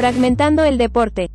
Fragmentando el deporte.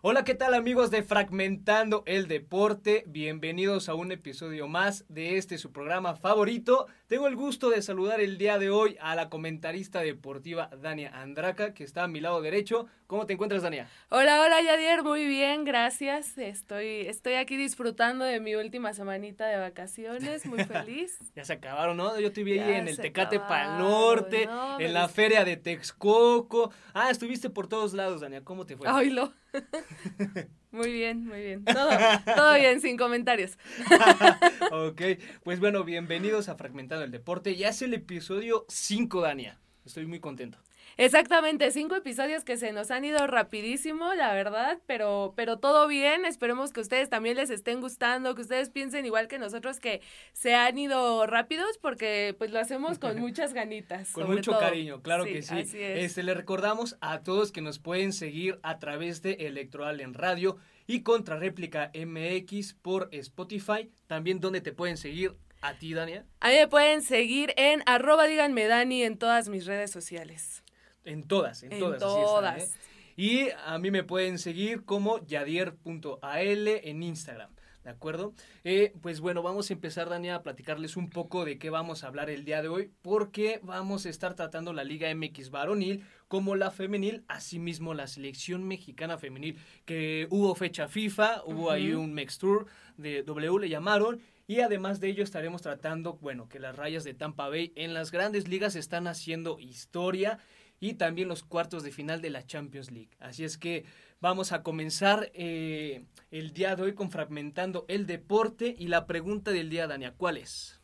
Hola, ¿qué tal amigos de Fragmentando el Deporte? Bienvenidos a un episodio más de este su programa favorito. Tengo el gusto de saludar el día de hoy a la comentarista deportiva Dania Andraca, que está a mi lado derecho. ¿Cómo te encuentras, Dania? Hola, hola, Yadier, muy bien, gracias. Estoy, estoy aquí disfrutando de mi última semanita de vacaciones, muy feliz. ya se acabaron, ¿no? Yo vi ahí en el Tecate Pal Norte, en la feria de Texcoco. Ah, estuviste por todos lados, Dania. ¿Cómo te fue? Ay, lo. Muy bien, muy bien. Todo, todo bien, sin comentarios. ok, pues bueno, bienvenidos a Fragmentado el Deporte. Ya es el episodio 5, Dania. Estoy muy contento. Exactamente, cinco episodios que se nos han ido rapidísimo, la verdad, pero, pero todo bien. Esperemos que ustedes también les estén gustando, que ustedes piensen igual que nosotros que se han ido rápidos, porque pues lo hacemos con muchas ganitas. con mucho cariño, claro que sí. Este, le recordamos a todos que nos pueden seguir a través de Electoral en Radio y Contrarréplica MX por Spotify, también donde te pueden seguir a ti, Dania. A mí me pueden seguir en arroba díganme Dani en todas mis redes sociales. En todas, en, todas. ¿eh? Y a mí me pueden seguir como yadier.al en Instagram. ¿De acuerdo? Eh, pues bueno, vamos a empezar, Dania, a platicarles un poco de qué vamos a hablar el día de hoy, porque vamos a estar tratando la Liga MX varonil como la femenil, asimismo la selección mexicana femenil, que hubo fecha FIFA, hubo ahí un Mex Tour de W, le llamaron, y además de ello estaremos tratando, bueno, que las rayas de Tampa Bay en las grandes ligas están haciendo historia y también los cuartos de final de la Champions League. Así es que vamos a comenzar eh, el día de hoy con Fragmentando el Deporte y la pregunta del día, Dania, ¿cuál es?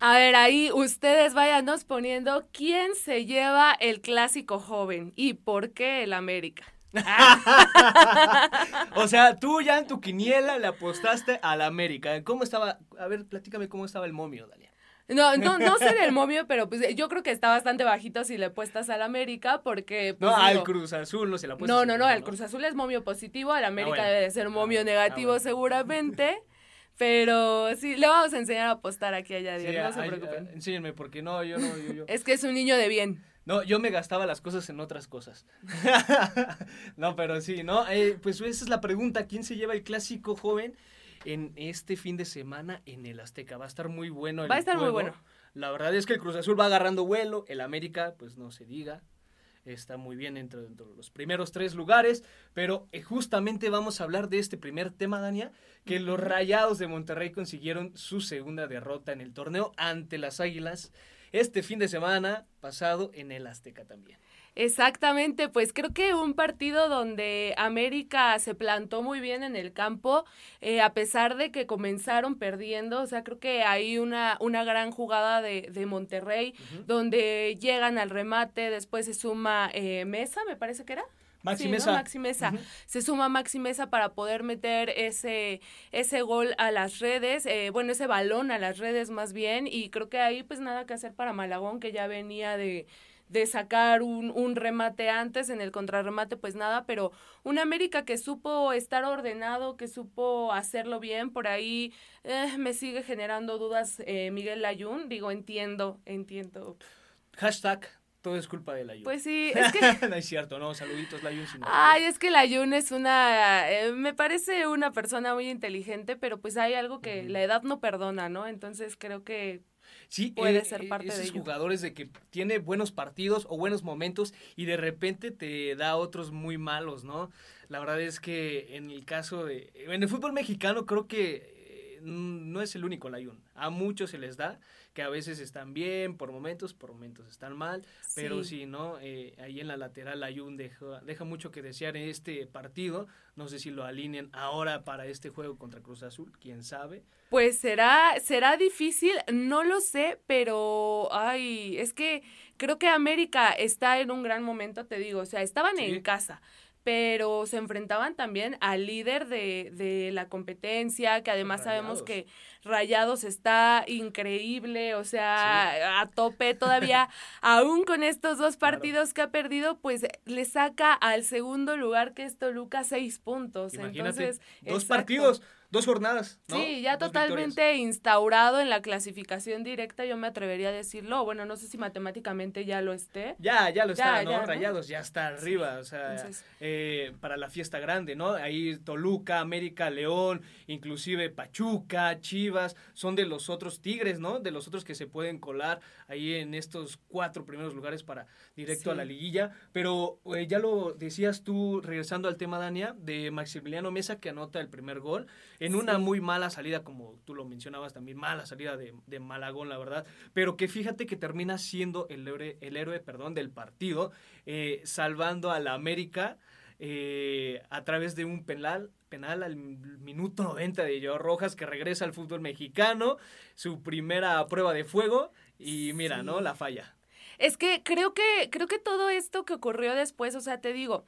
A ver, ahí ustedes váyanos poniendo quién se lleva el clásico joven y por qué el América. o sea, tú ya en tu quiniela le apostaste al América. ¿Cómo estaba? A ver, platícame cómo estaba el momio, Dania. No, no, no sé del momio, pero pues yo creo que está bastante bajito si le puestas al América, porque. Pues, no, al Cruz Azul no se la No, no, no, el Cruz Azul es momio positivo, al América ah, debe de ser momio ah, negativo ah, seguramente. Pero sí, le vamos a enseñar a apostar aquí allá, no se preocupen. enséñenme, porque no, yo no, yo, yo. Es que es un niño de bien. No, yo me gastaba las cosas en otras cosas. no, pero sí, ¿no? Eh, pues esa es la pregunta, ¿quién se lleva el clásico joven? En este fin de semana en el Azteca. Va a estar muy bueno. va a estar muy bueno. La verdad es que el Cruz Azul va agarrando vuelo, el América, pues no se diga, está muy bien entre, de los primeros tres lugares, pero eh, justamente vamos a hablar de este primer tema, Dania, que los Rayados de Monterrey consiguieron su segunda derrota en el torneo ante las Águilas este fin de semana pasado en el Azteca también. Exactamente, pues creo que un partido donde América se plantó muy bien en el campo, eh, a pesar de que comenzaron perdiendo, o sea, creo que hay una, una gran jugada de, de Monterrey, donde llegan al remate, después se suma eh, Mesa, me parece que era. Maxi Mesa. Maxi Mesa. Se suma Maxi Mesa para poder meter ese, ese gol a las redes, eh, bueno, ese balón a las redes más bien, y creo que ahí pues nada que hacer para Malagón, que ya venía de de sacar un, un, remate antes, en el contrarremate pues nada, pero un América que supo estar ordenado, que supo hacerlo bien, por ahí eh, me sigue generando dudas eh, Miguel Layún, digo, entiendo, entiendo. Hashtag todo es culpa de Layún. Pues sí, es que... no es cierto, no, saluditos Layún. Ay, es que Layún es una, eh, me parece una persona muy inteligente, pero pues hay algo que la edad no perdona, ¿no? Entonces creo que Sí, puede eh, ser parte esos de jugadores de que tiene buenos partidos o buenos momentos y de repente te da otros muy malos, ¿no? La verdad es que en el caso de en el fútbol mexicano creo que eh, no es el único Layun. A muchos se les da, que a veces están bien por momentos, por momentos están mal, pero si ¿no? Eh, ahí en la lateral Layun deja, deja mucho que desear en este partido. No sé si lo alineen ahora para este juego contra Cruz Azul, quién sabe. Pues será, será difícil, no lo sé, pero ay, es que creo que América está en un gran momento, te digo, o sea, estaban en casa pero se enfrentaban también al líder de, de la competencia, que además sabemos que Rayados está increíble, o sea, a tope todavía, aún con estos dos partidos que ha perdido, pues le saca al segundo lugar que es Toluca seis puntos. Entonces, dos partidos dos jornadas. ¿no? Sí, ya totalmente instaurado en la clasificación directa, yo me atrevería a decirlo. Bueno, no sé si matemáticamente ya lo esté. Ya, ya lo está, ¿no? Rayados ya está arriba, o sea, eh, para la fiesta grande, ¿no? Ahí Toluca, América, León, inclusive Pachuca, Chivas, son de los otros Tigres, ¿no? De los otros que se pueden colar ahí en estos cuatro primeros lugares para directo a la liguilla. Pero eh, ya lo decías tú, regresando al tema, Dania, de Maximiliano Mesa que anota el primer gol en una muy mala salida, como tú lo mencionabas también, mala salida de, de, Malagón, la verdad, pero que fíjate que termina siendo el héroe, el héroe perdón, del partido, eh, salvando a la América eh, a través de un penal, penal al minuto 90 de Joao Rojas, que regresa al fútbol mexicano, su primera prueba de fuego, y mira, ¿no? La falla. Es que creo que, creo que todo esto que ocurrió después, o sea, te digo,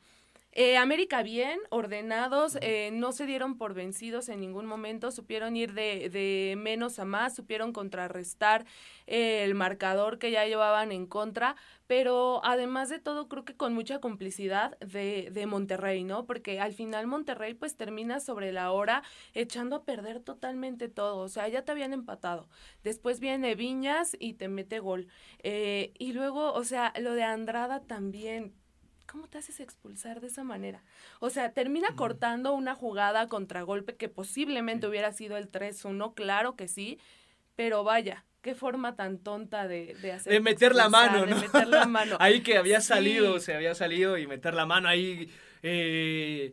eh, América bien, ordenados, eh, no se dieron por vencidos en ningún momento, supieron ir de, de menos a más, supieron contrarrestar eh, el marcador que ya llevaban en contra, pero además de todo creo que con mucha complicidad de, de Monterrey, ¿no? Porque al final Monterrey pues termina sobre la hora echando a perder totalmente todo, o sea, ya te habían empatado, después viene Viñas y te mete gol, y luego, o sea, lo de Andrada también ¿cómo te haces expulsar de esa manera? O sea, termina cortando una jugada contragolpe que posiblemente hubiera sido el 3-1, claro que sí, pero vaya, qué forma tan tonta de, de hacer. De meter la mano, ¿no? De meter la mano. ahí que había salido, se había salido y meter la mano ahí. Eh,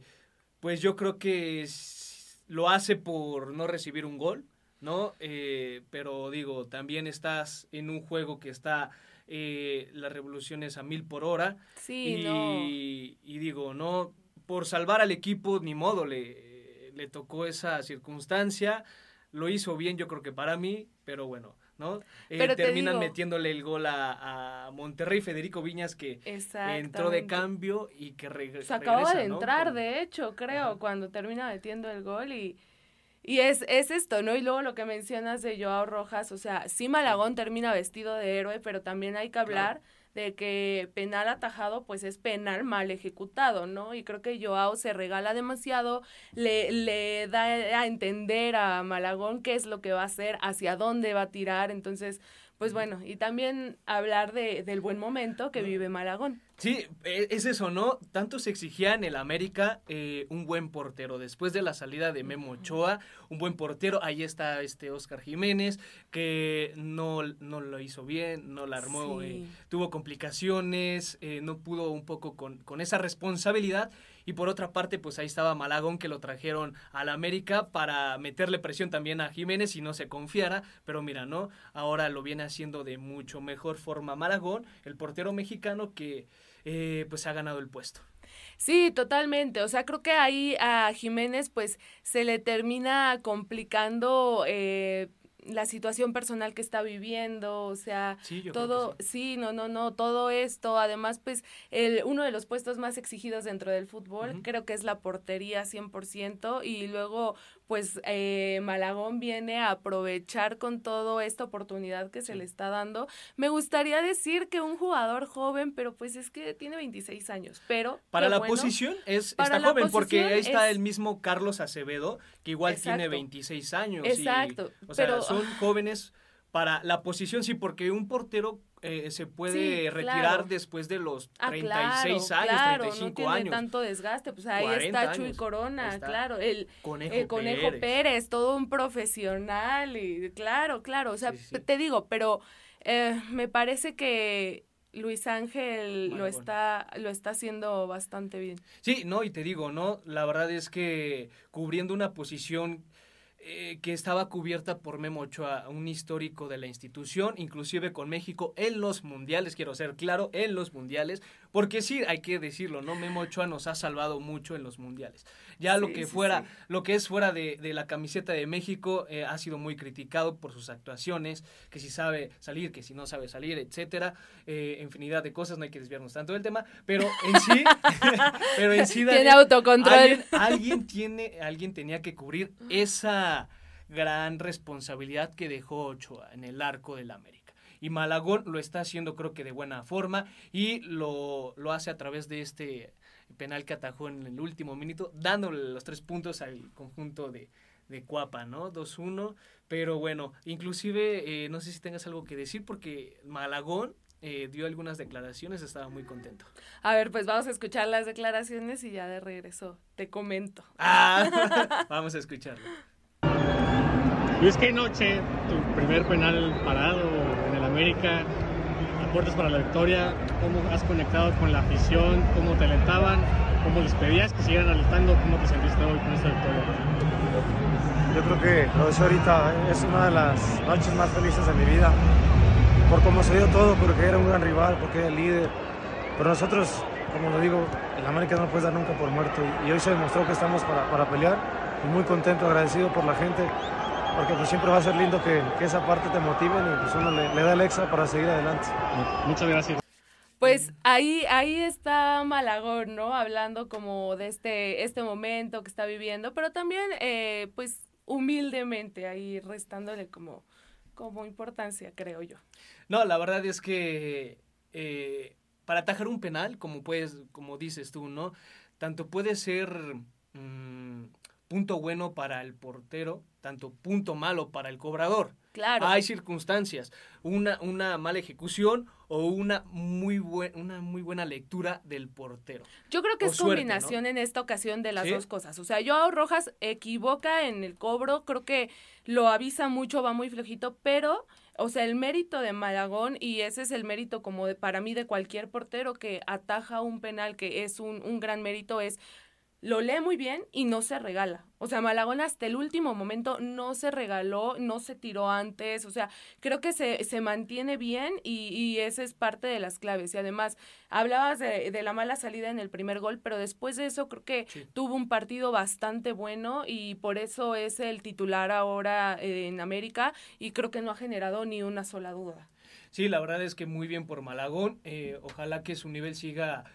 pues yo creo que lo hace por no recibir un gol, ¿no? Eh, pero digo, también estás en un juego que está eh, las revoluciones a mil por hora. Sí, y, y digo, no, por salvar al equipo, ni modo, le, le tocó esa circunstancia. Lo hizo bien, yo creo que para mí, pero bueno, ¿no? Eh, terminan metiéndole el gol a, a, Monterrey, Federico Viñas, que entró de cambio y que regresó. Se acababa de entrar, de hecho, creo, cuando termina metiendo el gol y y es, es esto, ¿no? Y luego lo que mencionas de Joao Rojas, o sea, sí Malagón termina vestido de héroe, pero también hay que hablar de que penal atajado pues es penal mal ejecutado, ¿no? Y creo que Joao se regala demasiado, le, le da a entender a Malagón qué es lo que va a hacer, hacia dónde va a tirar, entonces pues bueno, y también hablar de, del buen momento que vive Malagón. Sí, e, es eso, ¿no? Tanto se exigía en el América eh, un buen portero. Después de la salida de Memo Ochoa, un buen portero. Ahí está este Oscar Jiménez, que no, no lo hizo bien, no la armó, eh, tuvo complicaciones, eh, no pudo un poco con, con esa responsabilidad. Y por otra parte, pues ahí estaba Malagón que lo trajeron al América para meterle presión también a Jiménez y no se confiara. Pero mira, ¿no? Ahora lo viene haciendo de mucho mejor forma Malagón, el portero mexicano que eh, pues ha ganado el puesto. Sí, totalmente. O sea, creo que ahí a Jiménez pues se le termina complicando eh, la situación personal que está viviendo, o sea, todo, sí. no, no, no, todo esto, además, pues, el, uno de los puestos más exigidos dentro del fútbol, creo que es la portería 100%, y luego, pues eh, Malagón viene a aprovechar con todo esta oportunidad que se le está dando. Me gustaría decir que un jugador joven, pero pues es que tiene 26 años, pero... Para la posición es, está joven, porque ahí está el mismo Carlos Acevedo, que igual tiene 26 años. Exacto. o sea, son jóvenes para la posición, sí, porque un portero eh, se puede retirar después de los 36 ah, años, claro, 35 no tiene años. tanto desgaste, pues ahí está Chuy Corona, claro, el Conejo, Conejo Pérez. todo un profesional y claro, claro, o sea, te digo, pero eh, me parece que Luis Ángel lo está lo está haciendo bastante bien. Sí, no, y te digo, no, la verdad es que cubriendo una posición eh, que estaba cubierta por Memo Ochoa, un histórico de la institución, inclusive con México en los mundiales, quiero ser claro, en los mundiales, porque sí, hay que decirlo, ¿no? Memo Ochoa nos ha salvado mucho en los mundiales. Ya lo que fuera, lo que es fuera de, la camiseta de México eh, ha sido muy criticado por sus actuaciones, que si sabe salir, que si no sabe salir, etcétera, eh, infinidad de cosas, no hay que desviarnos tanto del tema, pero en sí, pero en sí tiene autocontrol. alguien tiene, alguien tenía que cubrir esa gran responsabilidad que dejó Ochoa en el arco del América. Y Malagón lo está haciendo creo que de buena forma y lo, lo hace a través de este penal que atajó en el último minuto, dándole los tres puntos al conjunto de, de Cuapa, ¿no? 2-1. Pero bueno, inclusive eh, no sé si tengas algo que decir porque Malagón eh, dio algunas declaraciones, estaba muy contento. A ver, pues vamos a escuchar las declaraciones y ya de regreso te comento. Ah, vamos a escucharlo. Luis, qué noche, tu primer penal parado en el América, aportes para la victoria, cómo has conectado con la afición, cómo te alentaban, cómo les pedías que siguieran alentando, cómo te sentiste hoy con esta victoria. Yo creo que lo decía ahorita, es una de las noches más felices de mi vida, por cómo se dio todo, porque era un gran rival, porque era el líder. Pero nosotros, como lo digo, el América no puede dar nunca por muerto y, hoy se demostró que estamos para, para pelear y muy contento, agradecido por la gente porque pues siempre va a ser lindo que, esa parte te motive y pues uno le, da el extra para seguir adelante. Muchas gracias. Pues ahí, ahí está Malagón, ¿no? Hablando como de este, este momento que está viviendo, pero también, eh, pues, humildemente ahí restándole como, como importancia, creo yo. No, la verdad es que eh, para atajar un penal, como puedes, como dices tú, ¿no? Tanto puede ser mm, punto bueno para el portero, tanto punto malo para el cobrador. Claro. Hay circunstancias, una, una mala ejecución o una muy, una muy buena lectura del portero. Yo creo que es combinación en esta ocasión de las dos cosas. O sea, Joao Rojas equivoca en el cobro, creo que lo avisa mucho, va muy flojito, pero, o sea, el mérito de Malagón, y ese es el mérito como de, para mí de cualquier portero que ataja un penal, que es un, un gran mérito, es lo lee muy bien y no se regala. O sea, Malagón hasta el último momento no se regaló, no se tiró antes. O sea, creo que se, se mantiene bien y, y esa es parte de las claves. Y además, hablabas de, de, la mala salida en el primer gol, pero después de eso creo que tuvo un partido bastante bueno y por eso es el titular ahora eh, en América y creo que no ha generado ni una sola duda. Sí, la verdad es que muy bien por Malagón. Eh, ojalá que su nivel siga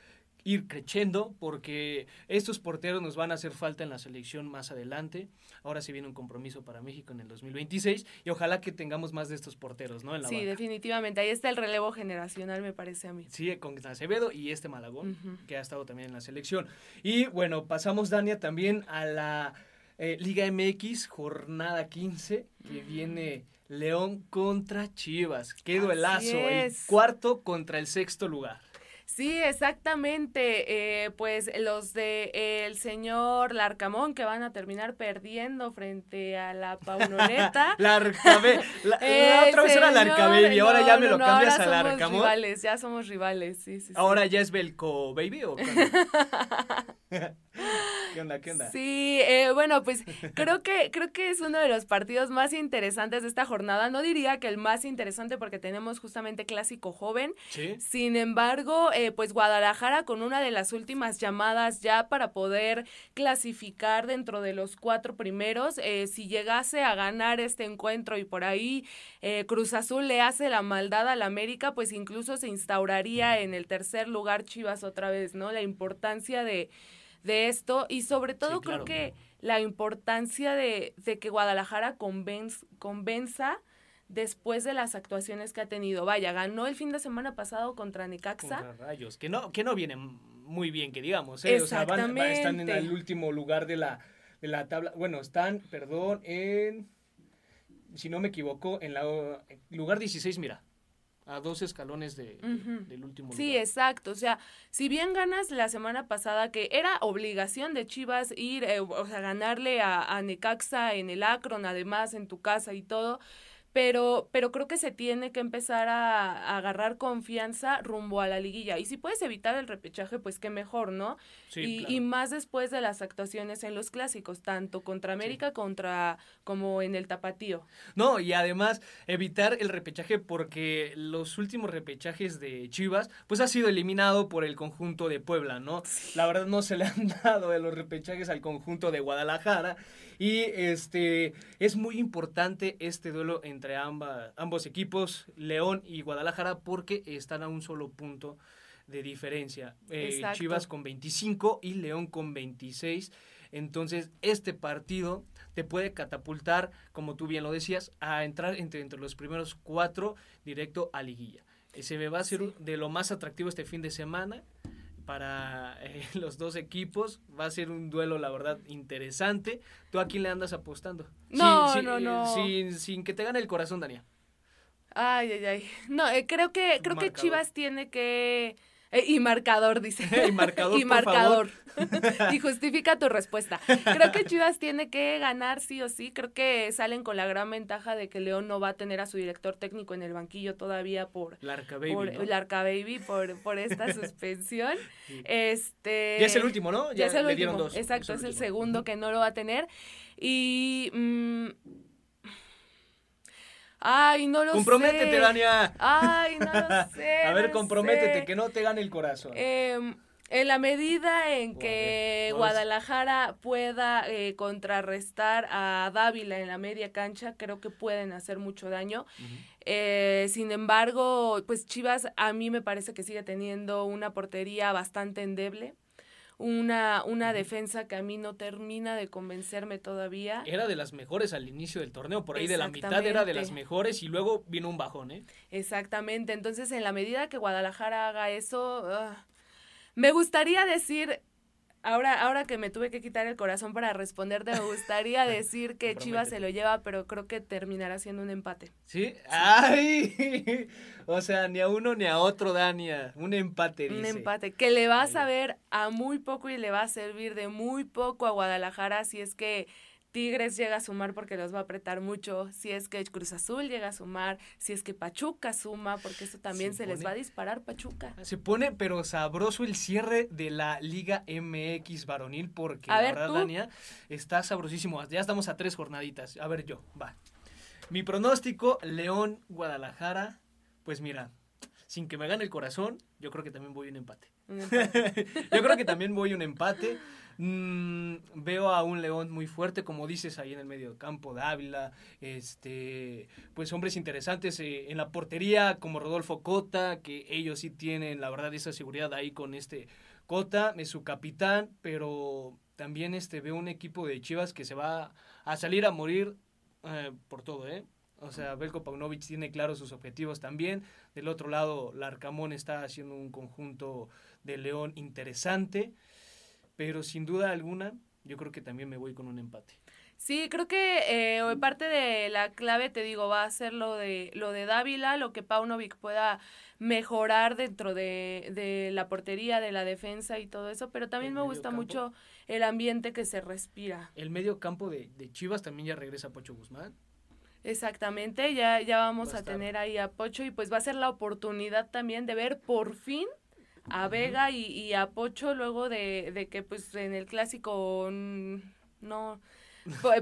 ir creciendo porque estos porteros nos van a hacer falta en la selección más adelante. Ahora se viene un compromiso para México en el 2026 y ojalá que tengamos más de estos porteros, ¿no? En sí, definitivamente. Ahí está el relevo generacional, me parece a mí. Sí, con Acevedo y este Malagón, que ha estado también en la selección. Y bueno, pasamos, Dania, también a la eh, Liga MX, jornada 15, que viene... León contra Chivas. Qué duelazo. El cuarto contra el sexto lugar. Sí, exactamente. Eh, pues los de el señor Larcamón que van a terminar perdiendo frente a la Paunoneta. Larcabé. La, la otra vez era Larcabé y ahora ya me lo cambias a Larcamón. Rivales, ya somos rivales, sí, sí. Ahora ya es Belco Baby o ¿Qué onda? ¿Qué onda? Sí, eh, bueno, pues creo que, creo que es uno de los partidos más interesantes de esta jornada. No diría que el más interesante porque tenemos justamente clásico joven. Sí. Sin embargo, eh, pues Guadalajara con una de las últimas llamadas ya para poder clasificar dentro de los cuatro primeros. Eh, si llegase a ganar este encuentro y por ahí Cruz Azul le hace la maldad al América, pues incluso se instauraría en el tercer lugar Chivas otra vez, ¿no? La importancia de de esto y sobre todo creo que la importancia de, que Guadalajara convenza después de las actuaciones que ha tenido. Vaya, ganó el fin de semana pasado contra Necaxa. Contra Rayos, que no, que no viene muy bien, que digamos. ¿eh? O sea, están en el último lugar de la, de la tabla. Bueno, están, perdón, en, si no me equivoco, en la lugar 16, mira a dos escalones de, del último lugar. Sí, exacto. O sea, si bien ganas la semana pasada, que era obligación de Chivas ir, eh, o sea, ganarle a, a, Necaxa en el Akron, además en tu casa y todo, pero, pero creo que se tiene que empezar a, agarrar confianza rumbo a la liguilla. Y si puedes evitar el repechaje, pues qué mejor, ¿no? y, y, más después de las actuaciones en los clásicos, tanto contra América contra como en el Tapatío. No, y además evitar el repechaje porque los últimos repechajes de Chivas, pues ha sido eliminado por el conjunto de Puebla, ¿no? La verdad no se le han dado de los repechajes al conjunto de Guadalajara. Y este es muy importante este duelo entre ambos equipos, León y Guadalajara, porque están a un solo punto de diferencia. Eh, Chivas con 25 y León con 26. Entonces, este partido te puede catapultar, como tú bien lo decías, a entrar entre, entre los primeros cuatro directo a liguilla. Ese va a ser de lo más atractivo este fin de semana para eh, los dos equipos. Va a ser un duelo, la verdad, interesante. ¿Tú a quién le andas apostando? No, no, no. Sin, sin, que te gane el corazón, Dania. Ay, ay, ay. No, eh, creo que creo que Chivas tiene que eh, y marcador, dice. y marcador. y marcador. y justifica tu respuesta. Creo que Chivas tiene que ganar sí o sí. Creo que salen con la gran ventaja de que León no va a tener a su director técnico en el banquillo todavía por. Larca Baby. Por, Baby, por, por esta suspensión. Este. Ya es el último, ¿no? Ya, es el último. Exacto, es el, segundo que no lo va a tener. Y. Mm, Ay, no lo comprométete, sé. Dania. Ay, no lo sé. A ver, comprométete, que no te gane el corazón. Eh, en la medida en que Guadalajara pueda eh, contrarrestar a Dávila en la media cancha, creo que pueden hacer mucho daño. eh, sin embargo, pues Chivas a mí me parece que sigue teniendo una portería bastante endeble una, una defensa que a mí no termina de convencerme todavía. Era de las mejores al inicio del torneo, por ahí de la mitad era de las mejores y luego vino un bajón, ¿eh? Exactamente, entonces en la medida que Guadalajara haga eso, ah, me gustaría decir Ahora, ahora que me tuve que quitar el corazón para responderte, me gustaría decir que Chivas se lo lleva, pero creo que terminará siendo un empate. ¿Sí? ¡Ay! O sea, ni a uno ni a otro, Dania. Un empate, dice. Un empate, que le va a saber a muy poco y le va a servir de muy poco a Guadalajara si es que Tigres llega a sumar porque los va a apretar mucho, si es que Cruz Azul llega a sumar, si es que Pachuca suma, porque eso también se, les va a disparar Pachuca. Se pone pero sabroso el cierre de la Liga MX varonil porque la verdad, Dania, está sabrosísimo. Ya estamos a tres jornaditas. A ver yo, va. Mi pronóstico, León, Guadalajara, pues mira, sin que me gane el corazón, yo creo que también voy un empate. Un empate. yo creo que también voy un empate. Mm, veo a un León muy fuerte, como dices, ahí en el medio campo, Dávila, este, pues hombres interesantes eh, en la portería, como Rodolfo Cota, que ellos sí tienen, la verdad, esa seguridad ahí con este Cota, es su capitán, pero también este, veo un equipo de Chivas que se va a salir a morir eh, por todo, ¿eh? O sea, Belko Paunovic tiene claros sus objetivos también. Del otro lado, Larcamón está haciendo un conjunto de León interesante pero sin duda alguna yo creo que también me voy con un empate. Sí, creo que eh, parte de la clave, te digo, va a ser lo de, lo de Dávila, lo que Paunovic pueda mejorar dentro de, de la portería, de la defensa y todo eso, pero también me gusta mucho el ambiente que se respira. El medio campo de, de Chivas también ya regresa Pocho Guzmán. Exactamente, ya, ya vamos a, a tener ahí a Pocho y pues va a ser la oportunidad también de ver por fin a Vega y, y a Pocho luego de, de, que pues en el clásico no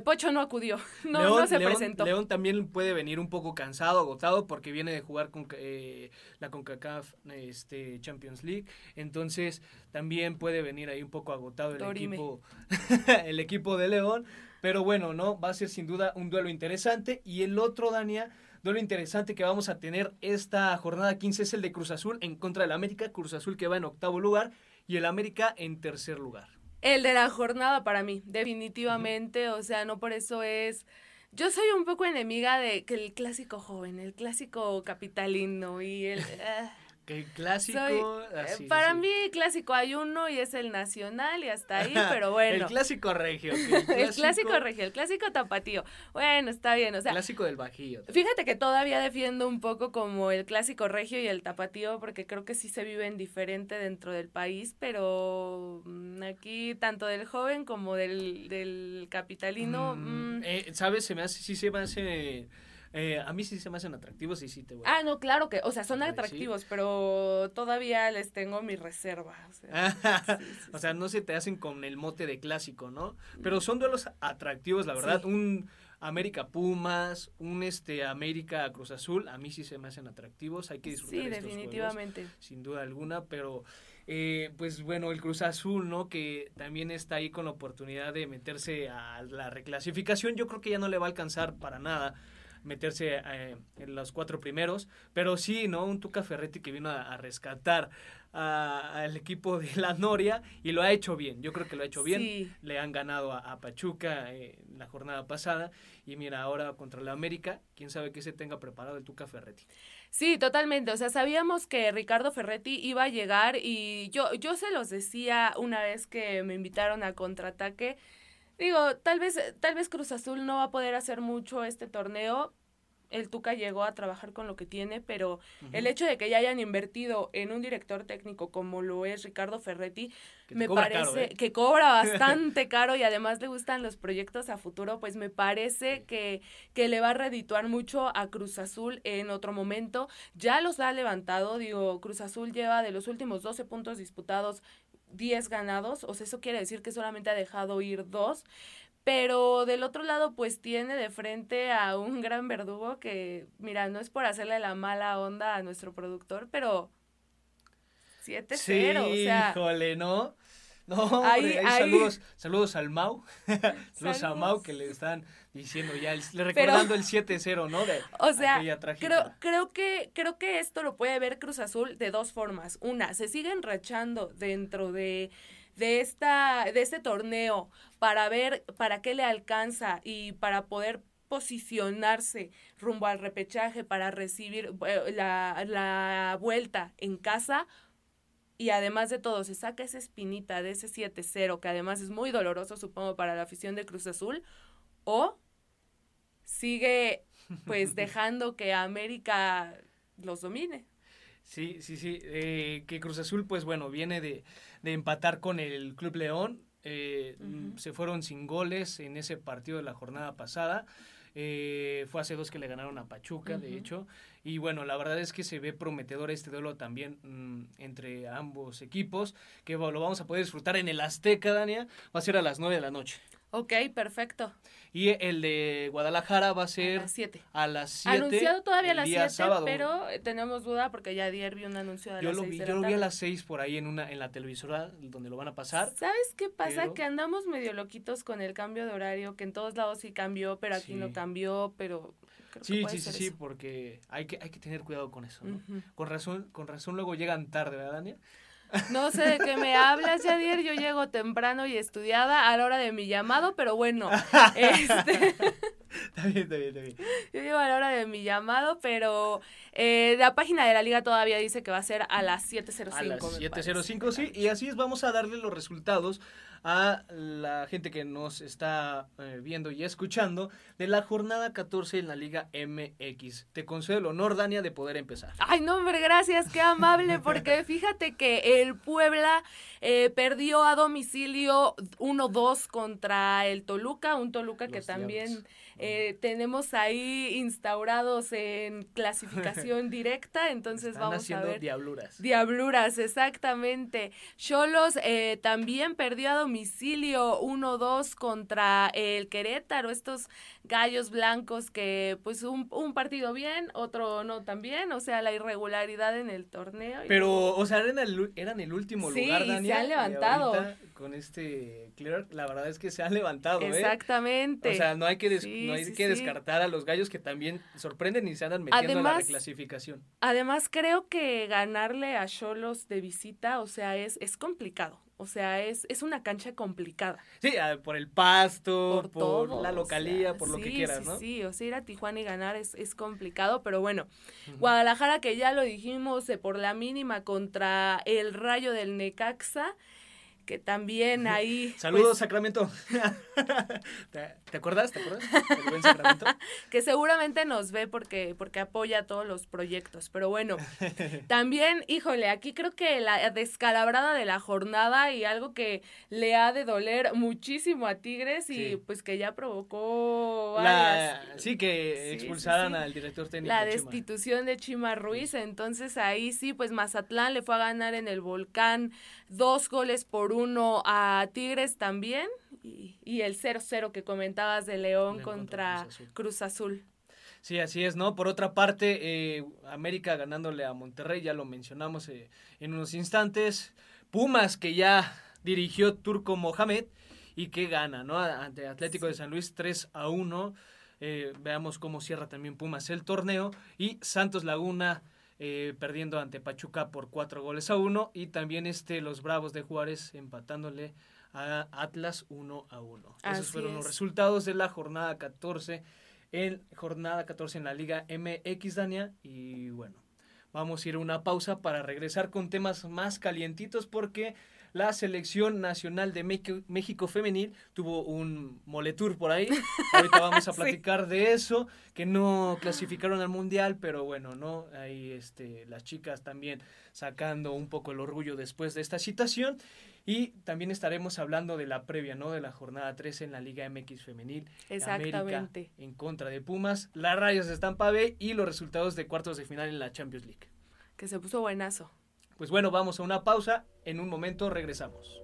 Pocho no acudió, no, no se presentó. León también puede venir un poco cansado, agotado, porque viene de jugar con eh, la CONCACAF este, Champions League. Entonces también puede venir ahí un poco agotado el equipo, el equipo de León. Pero bueno, ¿no? Va a ser sin duda un duelo interesante. Y el otro, Dania, Duelo interesante que vamos a tener esta jornada 15 es el de Cruz Azul en contra del América. Cruz Azul que va en octavo lugar y el América en tercer lugar. El de la jornada para mí, definitivamente. O sea, no por eso es. Yo soy un poco enemiga de que el clásico joven, el clásico capitalino y el. Ah, que clásico. Eh, para mí, clásico hay uno y es el nacional y hasta ahí, pero bueno. el clásico regio. El clásico, regio, el clásico tapatío. Bueno, está bien, o sea. Clásico del bajío. Fíjate que todavía defiendo un poco como el clásico regio y el tapatío, porque creo que sí se viven diferente dentro del país, pero mm, aquí, tanto del joven como del, del capitalino. Mm, mm. Eh, ¿Sabes? Se me hace, sí se me hace Eh, a mí sí se me hacen atractivos y sí te voy. Ah, no, claro que, o sea, son atractivos, pero todavía les tengo mi reserva. O sea, no se te hacen con el mote de clásico, ¿no? Pero son duelos atractivos, la verdad. Un América Pumas, un este América Cruz Azul, a mí sí se me hacen atractivos. Hay que disfrutar sí, definitivamente. sin duda alguna, pero eh, pues bueno, el Cruz Azul, ¿no? Que también está ahí con la oportunidad de meterse a la reclasificación. Yo creo que ya no le va a alcanzar para nada meterse eh, en los cuatro primeros, pero sí, ¿no? Un Tuca Ferretti que vino a, rescatar al equipo de la Noria y lo ha hecho bien, yo creo que lo ha hecho bien, le han ganado a, Pachuca eh, la jornada pasada y mira, ahora contra la América, quién sabe qué se tenga preparado el Tuca Ferretti. Sí, totalmente. O sea, sabíamos que Ricardo Ferretti iba a llegar y yo, yo se los decía una vez que me invitaron a contraataque. Digo, tal vez, tal vez Cruz Azul no va a poder hacer mucho este torneo, el Tuca llegó a trabajar con lo que tiene, pero el hecho de que ya hayan invertido en un director técnico como lo es Ricardo Ferretti, me parece ¿eh? que cobra bastante caro y además le gustan los proyectos a futuro, pues me parece que, que le va a redituar mucho a Cruz Azul en otro momento. Ya los ha levantado, digo, Cruz Azul lleva de los últimos 12 puntos disputados 10 ganados, o sea, eso quiere decir que solamente ha dejado ir dos. Pero del otro lado, pues tiene de frente a un gran verdugo que, mira, no es por hacerle la mala onda a nuestro productor, pero 7-0, sí, o sea. Híjole, ¿no? No, ahí, saludos, saludos al Mau, saludos, a Mau que le están diciendo ya, le recordando el 7-0, ¿no? De o sea, creo, creo, que, creo que esto lo puede ver Cruz Azul de dos formas. Una, se sigue enrachando dentro de de, esta, de este torneo para ver para qué le alcanza y para poder posicionarse rumbo al repechaje para recibir eh, la, la vuelta en casa y además de todo se saca esa espinita de ese 7-0 que además es muy doloroso supongo para la afición de Cruz Azul o sigue pues dejando que América los domine. Sí, sí, sí. Eh, que Cruz Azul, pues bueno, viene de, de empatar con el Club León. Eh, se fueron sin goles en ese partido de la jornada pasada. Eh, fue hace dos que le ganaron a Pachuca, de hecho. Y bueno, la verdad es que se ve prometedor este duelo también mm, entre ambos equipos, que lo vamos a poder disfrutar en el Azteca, Dania. Va a ser a las 9 de la noche. Ok, perfecto. Y el de Guadalajara va a ser a las 7. A las 7. Anunciado todavía a las 7, pero eh, tenemos duda porque ya ayer vi un anuncio de yo las lo vi, Yo lo vi a las 6 por ahí en una en la televisora donde lo van a pasar. ¿Sabes qué pasa? Que andamos medio loquitos con el cambio de horario, que en todos lados sí cambió, pero aquí no cambió, pero sí, sí, sí, sí, porque hay que, hay que tener cuidado con eso, ¿no? Con razón, con razón luego llegan tarde, ¿verdad, Daniel? No sé de qué me hablas, Yadir. Yo llego temprano y estudiada a la hora de mi llamado, pero bueno. este... Está bien, está bien, está bien. Yo llego a la hora de mi llamado, pero eh, la página de la liga todavía dice que va a ser a las 7.05. A las 7.05, sí. Y así es, vamos a darle los resultados a la gente que nos está eh, viendo y escuchando de la jornada 14 en la Liga MX. Te concedo el honor, Dania, de poder empezar. Ay, no, hombre, gracias, qué amable, porque fíjate que el Puebla eh, perdió a domicilio 1-2 contra el Toluca, un Toluca que también... Eh, tenemos ahí instaurados en clasificación directa, entonces vamos a ver. Diabluras. Diabluras, exactamente. Cholos eh, también perdió a domicilio 1-2 contra el Querétaro, estos gallos blancos que pues un, un, partido bien, otro no tan bien, o sea, la irregularidad en el torneo. Pero, o sea, eran el, eran el último lugar, Daniel. se han levantado. con este Clear, la verdad es que se han levantado, ¿eh? Exactamente. O sea, no hay que, no hay que descartar a los gallos que también sorprenden y se andan metiendo en la reclasificación. Además, creo que ganarle a Cholos de visita, o sea, es, es complicado. O sea, es, es una cancha complicada. Sí, por el pasto, por, la localía, por lo que quieras, ¿no? Sí, o sea, ir a Tijuana y ganar es, es complicado, pero bueno. Guadalajara, que ya lo dijimos, eh, por la mínima contra el Rayo del Necaxa que también ahí... Saludos, pues Sacramento. ¿Te, acuerdas? ¿Te acuerdas? Sacramento? que seguramente nos ve porque, porque apoya todos los proyectos. Pero bueno, también, híjole, aquí creo que la descalabrada de la jornada y algo que le ha de doler muchísimo a Tigres y pues que ya provocó... sí, que expulsaran al director técnico. La destitución de Chima Ruiz. Entonces ahí sí, pues Mazatlán le fue a ganar en el volcán dos goles por uno a Tigres también y, el 0-0 que comentabas de León contra, Cruz, Azul. Sí, así es, ¿no? Por otra parte, eh, América ganándole a Monterrey, ya lo mencionamos eh, en unos instantes. Pumas, que ya dirigió Turco Mohamed y que gana, ¿no? Ante Atlético de San Luis 3 a 1. Eh, veamos cómo cierra también Pumas el torneo. Y Santos Laguna eh, perdiendo ante Pachuca por cuatro goles a uno y también este los Bravos de Juárez empatándole a Atlas 1 a 1. Esos fueron los resultados de la jornada 14 en jornada 14 en la Liga MX Dania y bueno, vamos a ir a una pausa para regresar con temas más calientitos porque la selección nacional de México, femenil tuvo un moletour por ahí. Ahorita vamos a platicar de eso, que no clasificaron al mundial, pero bueno, no, ahí este las chicas también sacando un poco el orgullo después de esta situación. Y también estaremos hablando de la previa, ¿no? De la jornada 13 en la Liga MX femenil. Exactamente. en contra de Pumas, las rayas de Estampa B y los resultados de cuartos de final en la Champions League. Que se puso buenazo. Pues bueno, vamos a una pausa. En un momento regresamos.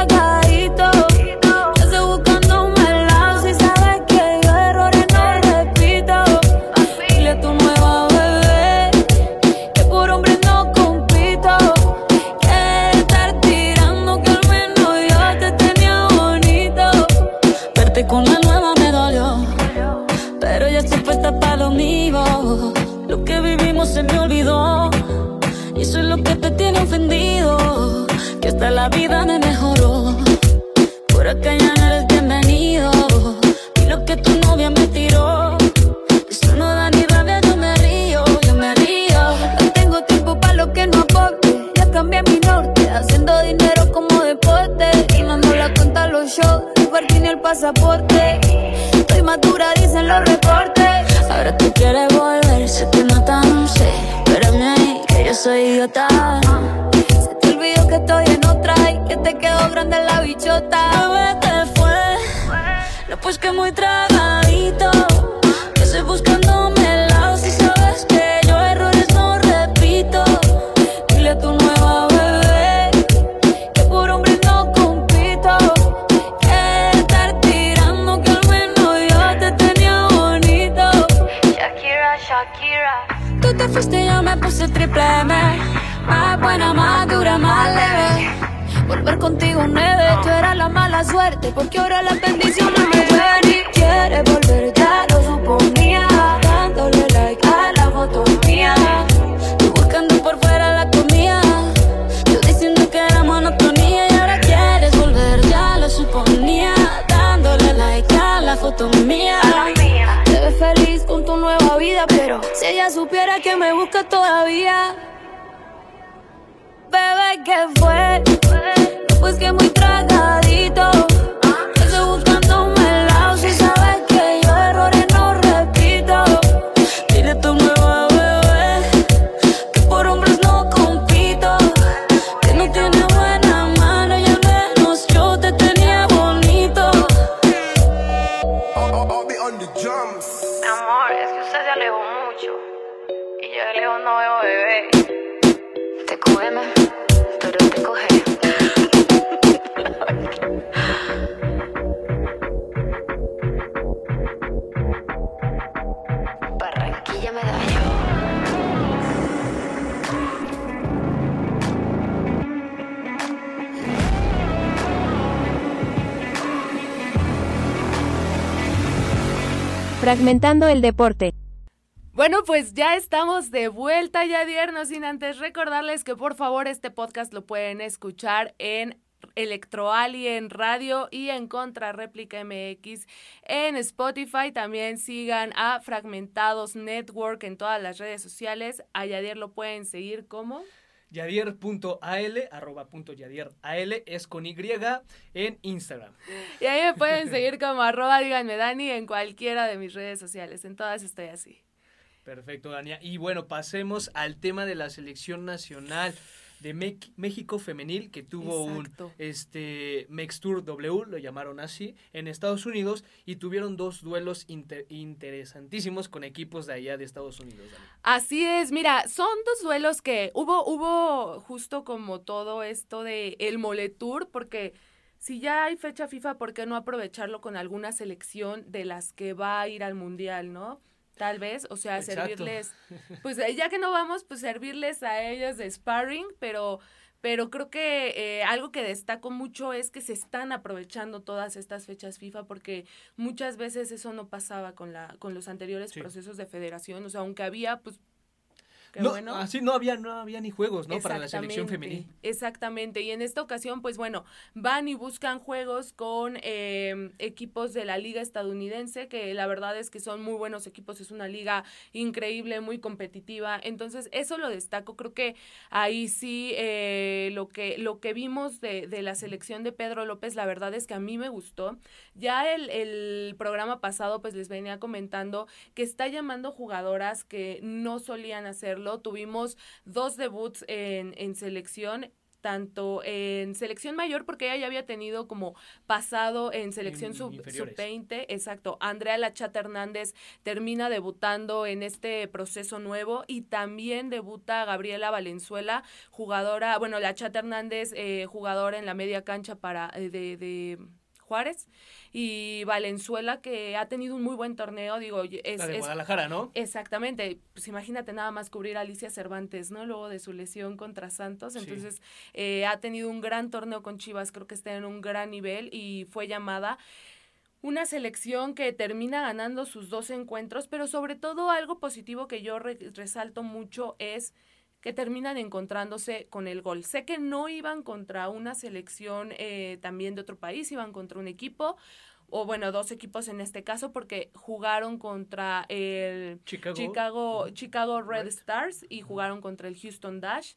La vida me porque ahora las bendiciones me ven y quiere volver, ya lo suponía. Dándole like a la foto mía. Tú buscando por fuera la comida. Yo diciendo que era monotonía y ahora quieres volver, ya lo suponía. Dándole like a la foto mía. Te ves feliz con tu nueva vida, pero si ella supiera que me busca todavía bebé, ¿qué fue? Pues que muy tragadito. Fragmentando el deporte. Bueno, pues ya estamos de vuelta, ya no sin antes recordarles que por favor este podcast lo pueden escuchar en Electroalien Radio y en Contra Réplica MX en Spotify. También sigan a Fragmentados Network en todas las redes sociales. A Yadier lo pueden seguir como yadier.al, arroba punto yadieral, es con Y en Instagram. Y ahí me pueden seguir como arroba díganme Dani en cualquiera de mis redes sociales. En todas estoy así. Perfecto, Dania. Y bueno, pasemos al tema de la selección nacional de México femenil que tuvo un este Tour W, lo llamaron así, en Estados Unidos y tuvieron dos duelos interesantísimos con equipos de allá de Estados Unidos. Así es, mira, son dos duelos que hubo hubo justo como todo esto de el Mole Tour porque si ya hay fecha FIFA, ¿por qué no aprovecharlo con alguna selección de las que va a ir al Mundial, no? Tal vez, o sea, servirles, pues eh, ya que no vamos, pues servirles a ellas de sparring, pero, pero creo que eh, algo que destaco mucho es que se están aprovechando todas estas fechas FIFA porque muchas veces eso no pasaba con la, con los anteriores procesos de federación, o sea, aunque había pues no, Así no había, no había ni juegos, ¿no? Para la selección femenil. Exactamente. Y en esta ocasión, pues bueno, van y buscan juegos con em, equipos de la liga estadounidense, que la verdad es que son muy buenos equipos, es una liga increíble, muy competitiva. Entonces, eso lo destaco. Creo que ahí sí eh, lo, que, lo que vimos de, de, la selección de Pedro López, la verdad es que a mí me gustó. Ya el, el programa pasado, pues les venía comentando que está llamando jugadoras que no solían Tuvimos dos debuts en, en selección tanto en selección mayor, porque ella ya había tenido como pasado en selección sub-20, exacto. Andrea Lachata Hernández termina debutando en este proceso nuevo y también debuta Gabriela Valenzuela, jugadora, bueno, Lachata Hernández, eh, jugadora en la media cancha para eh, de, de Juárez y Valenzuela que ha tenido un muy buen torneo, digo, es... La de Guadalajara, ¿no? Exactamente, pues imagínate nada más cubrir a Alicia Cervantes, ¿no? Luego de su lesión contra Santos, entonces eh, ha tenido un gran torneo con Chivas, creo que está en un gran nivel y fue llamada una selección que termina ganando sus dos encuentros, pero sobre todo algo positivo que yo resalto mucho es que terminan encontrándose con el gol. Sé que no iban contra una selección eh, también de otro país, iban contra un equipo, o bueno, dos equipos en este caso, porque jugaron contra el Chicago, Chicago, Red, Stars y jugaron contra el Houston Dash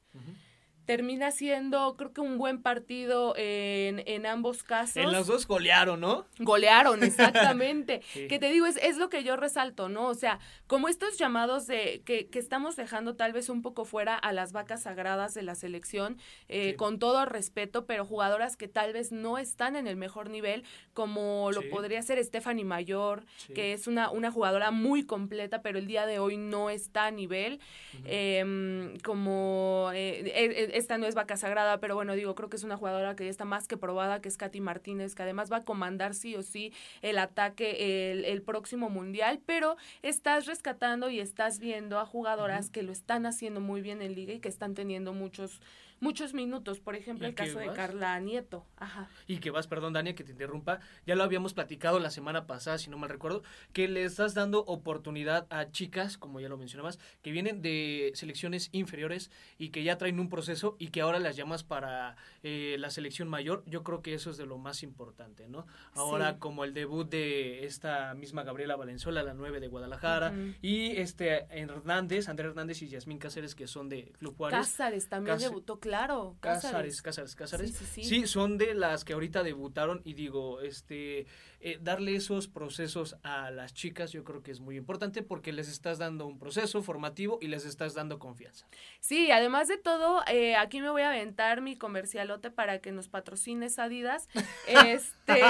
termina siendo, creo que un buen partido en, en ambos casos. En los dos golearon, ¿no? Golearon, exactamente. Que te digo, es, es lo que yo resalto, ¿no? O sea, como estos llamados de que, que estamos dejando tal vez un poco fuera a las vacas sagradas de la selección, eh, con todo respeto, pero jugadoras que tal vez no están en el mejor nivel, como lo podría ser Stephanie Mayor, que es una, una jugadora muy completa, pero el día de hoy no está a nivel. Em, como eh, eh, esta no es vaca sagrada, pero bueno, digo, creo que es una jugadora que ya está más que probada, que es Katy Martínez, que además va a comandar sí o sí el ataque el, próximo mundial, pero estás rescatando y estás viendo a jugadoras que lo están haciendo muy bien en liga y que están teniendo muchos muchos minutos. Por ejemplo, el caso de Carla Nieto. Ajá. Y que vas, perdón, Dania, que te interrumpa. Ya lo habíamos platicado la semana pasada, si no mal recuerdo, que le estás dando oportunidad a chicas, como ya lo mencionabas, que vienen de selecciones inferiores y que ya traen un proceso y que ahora las llamas para eh, la selección mayor. Yo creo que eso es de lo más importante, ¿no? Ahora, como el debut de esta misma Gabriela Valenzuela, la 9 de Guadalajara, y este Hernández, Andrés Hernández y Yasmín Cáceres, que son de Club Juárez. Cáceres también debutó, claro Claro, Cázares. Cázares, Cázares, Sí, son de las que ahorita debutaron y digo, este, eh, darle esos procesos a las chicas yo creo que es muy importante porque les estás dando un proceso formativo y les estás dando confianza. Sí, además de todo, eh, aquí me voy a aventar mi comercialote para que nos patrocines Adidas. este...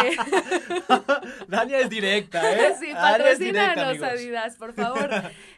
Dania es directa, ¿eh? Sí, patrocínanos Adidas, por favor.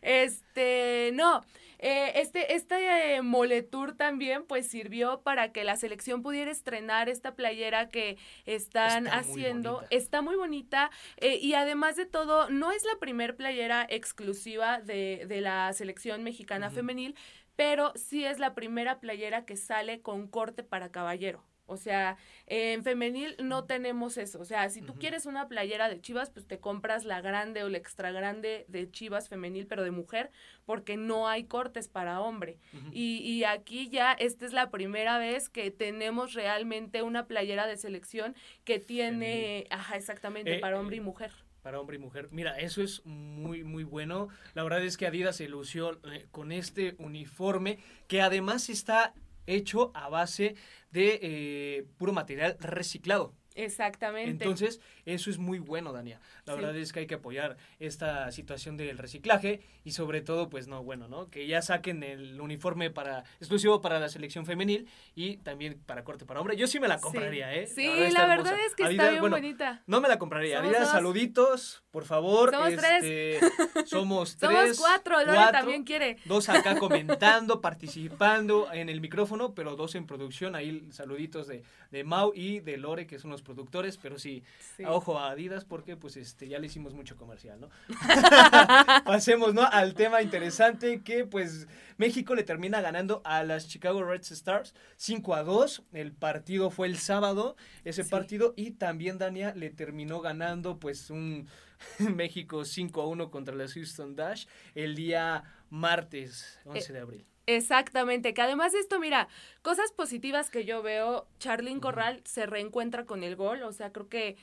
Este, no. Eh, este este Moletour también pues sirvió para que la selección pudiera estrenar esta playera que están haciendo. está muy bonita eh, y además de todo no es la primer playera exclusiva de, de la selección mexicana femenil, pero sí es la primera playera que sale con corte para caballero. O sea, en femenil no tenemos eso. O sea, si tú quieres una playera de Chivas, pues te compras la grande o la extra grande de Chivas femenil, pero de mujer, porque no hay cortes para hombre. y, y aquí ya, esta es la primera vez que tenemos realmente una playera de selección que tiene, ajá, exactamente, Eh, para hombre y mujer. para hombre y mujer. Mira, eso es muy, muy bueno. La verdad es que Adidas se lució eh, con este uniforme que además está hecho a base de eh, puro material reciclado. Exactamente. Entonces, eso es muy bueno, Dania. La Sí. verdad es que hay que apoyar esta situación del reciclaje y sobre todo, pues no, bueno, ¿no? Que ya saquen el uniforme para exclusivo para la selección femenil y también para corte para hombre. Yo sí me la Sí. compraría, ¿eh? Sí, la verdad es que está bien bueno, bonita. No me la compraría. Adidas, dos. saluditos, por favor. Somos Este, Somos tres. Somos cuatro, Lore cuatro, también quiere. Dos acá comentando, participando en el micrófono, pero dos en producción. Ahí saluditos de, de Mau y de Lore, que son los productores, pero sí, Sí. Ojo a Adidas porque pues este ya le hicimos mucho comercial, ¿no? Pasemos, ¿no? Al tema interesante que pues México le termina ganando a las Chicago Red Stars 5 a 2. El partido fue el sábado, ese Sí. partido, y también Dania le terminó ganando pues un México 5 a 1 contra las Houston Dash el día martes 11 de abril. Exactamente, que además de esto, mira, cosas positivas que yo veo, Charlyn Corral se reencuentra con el gol, o sea, creo que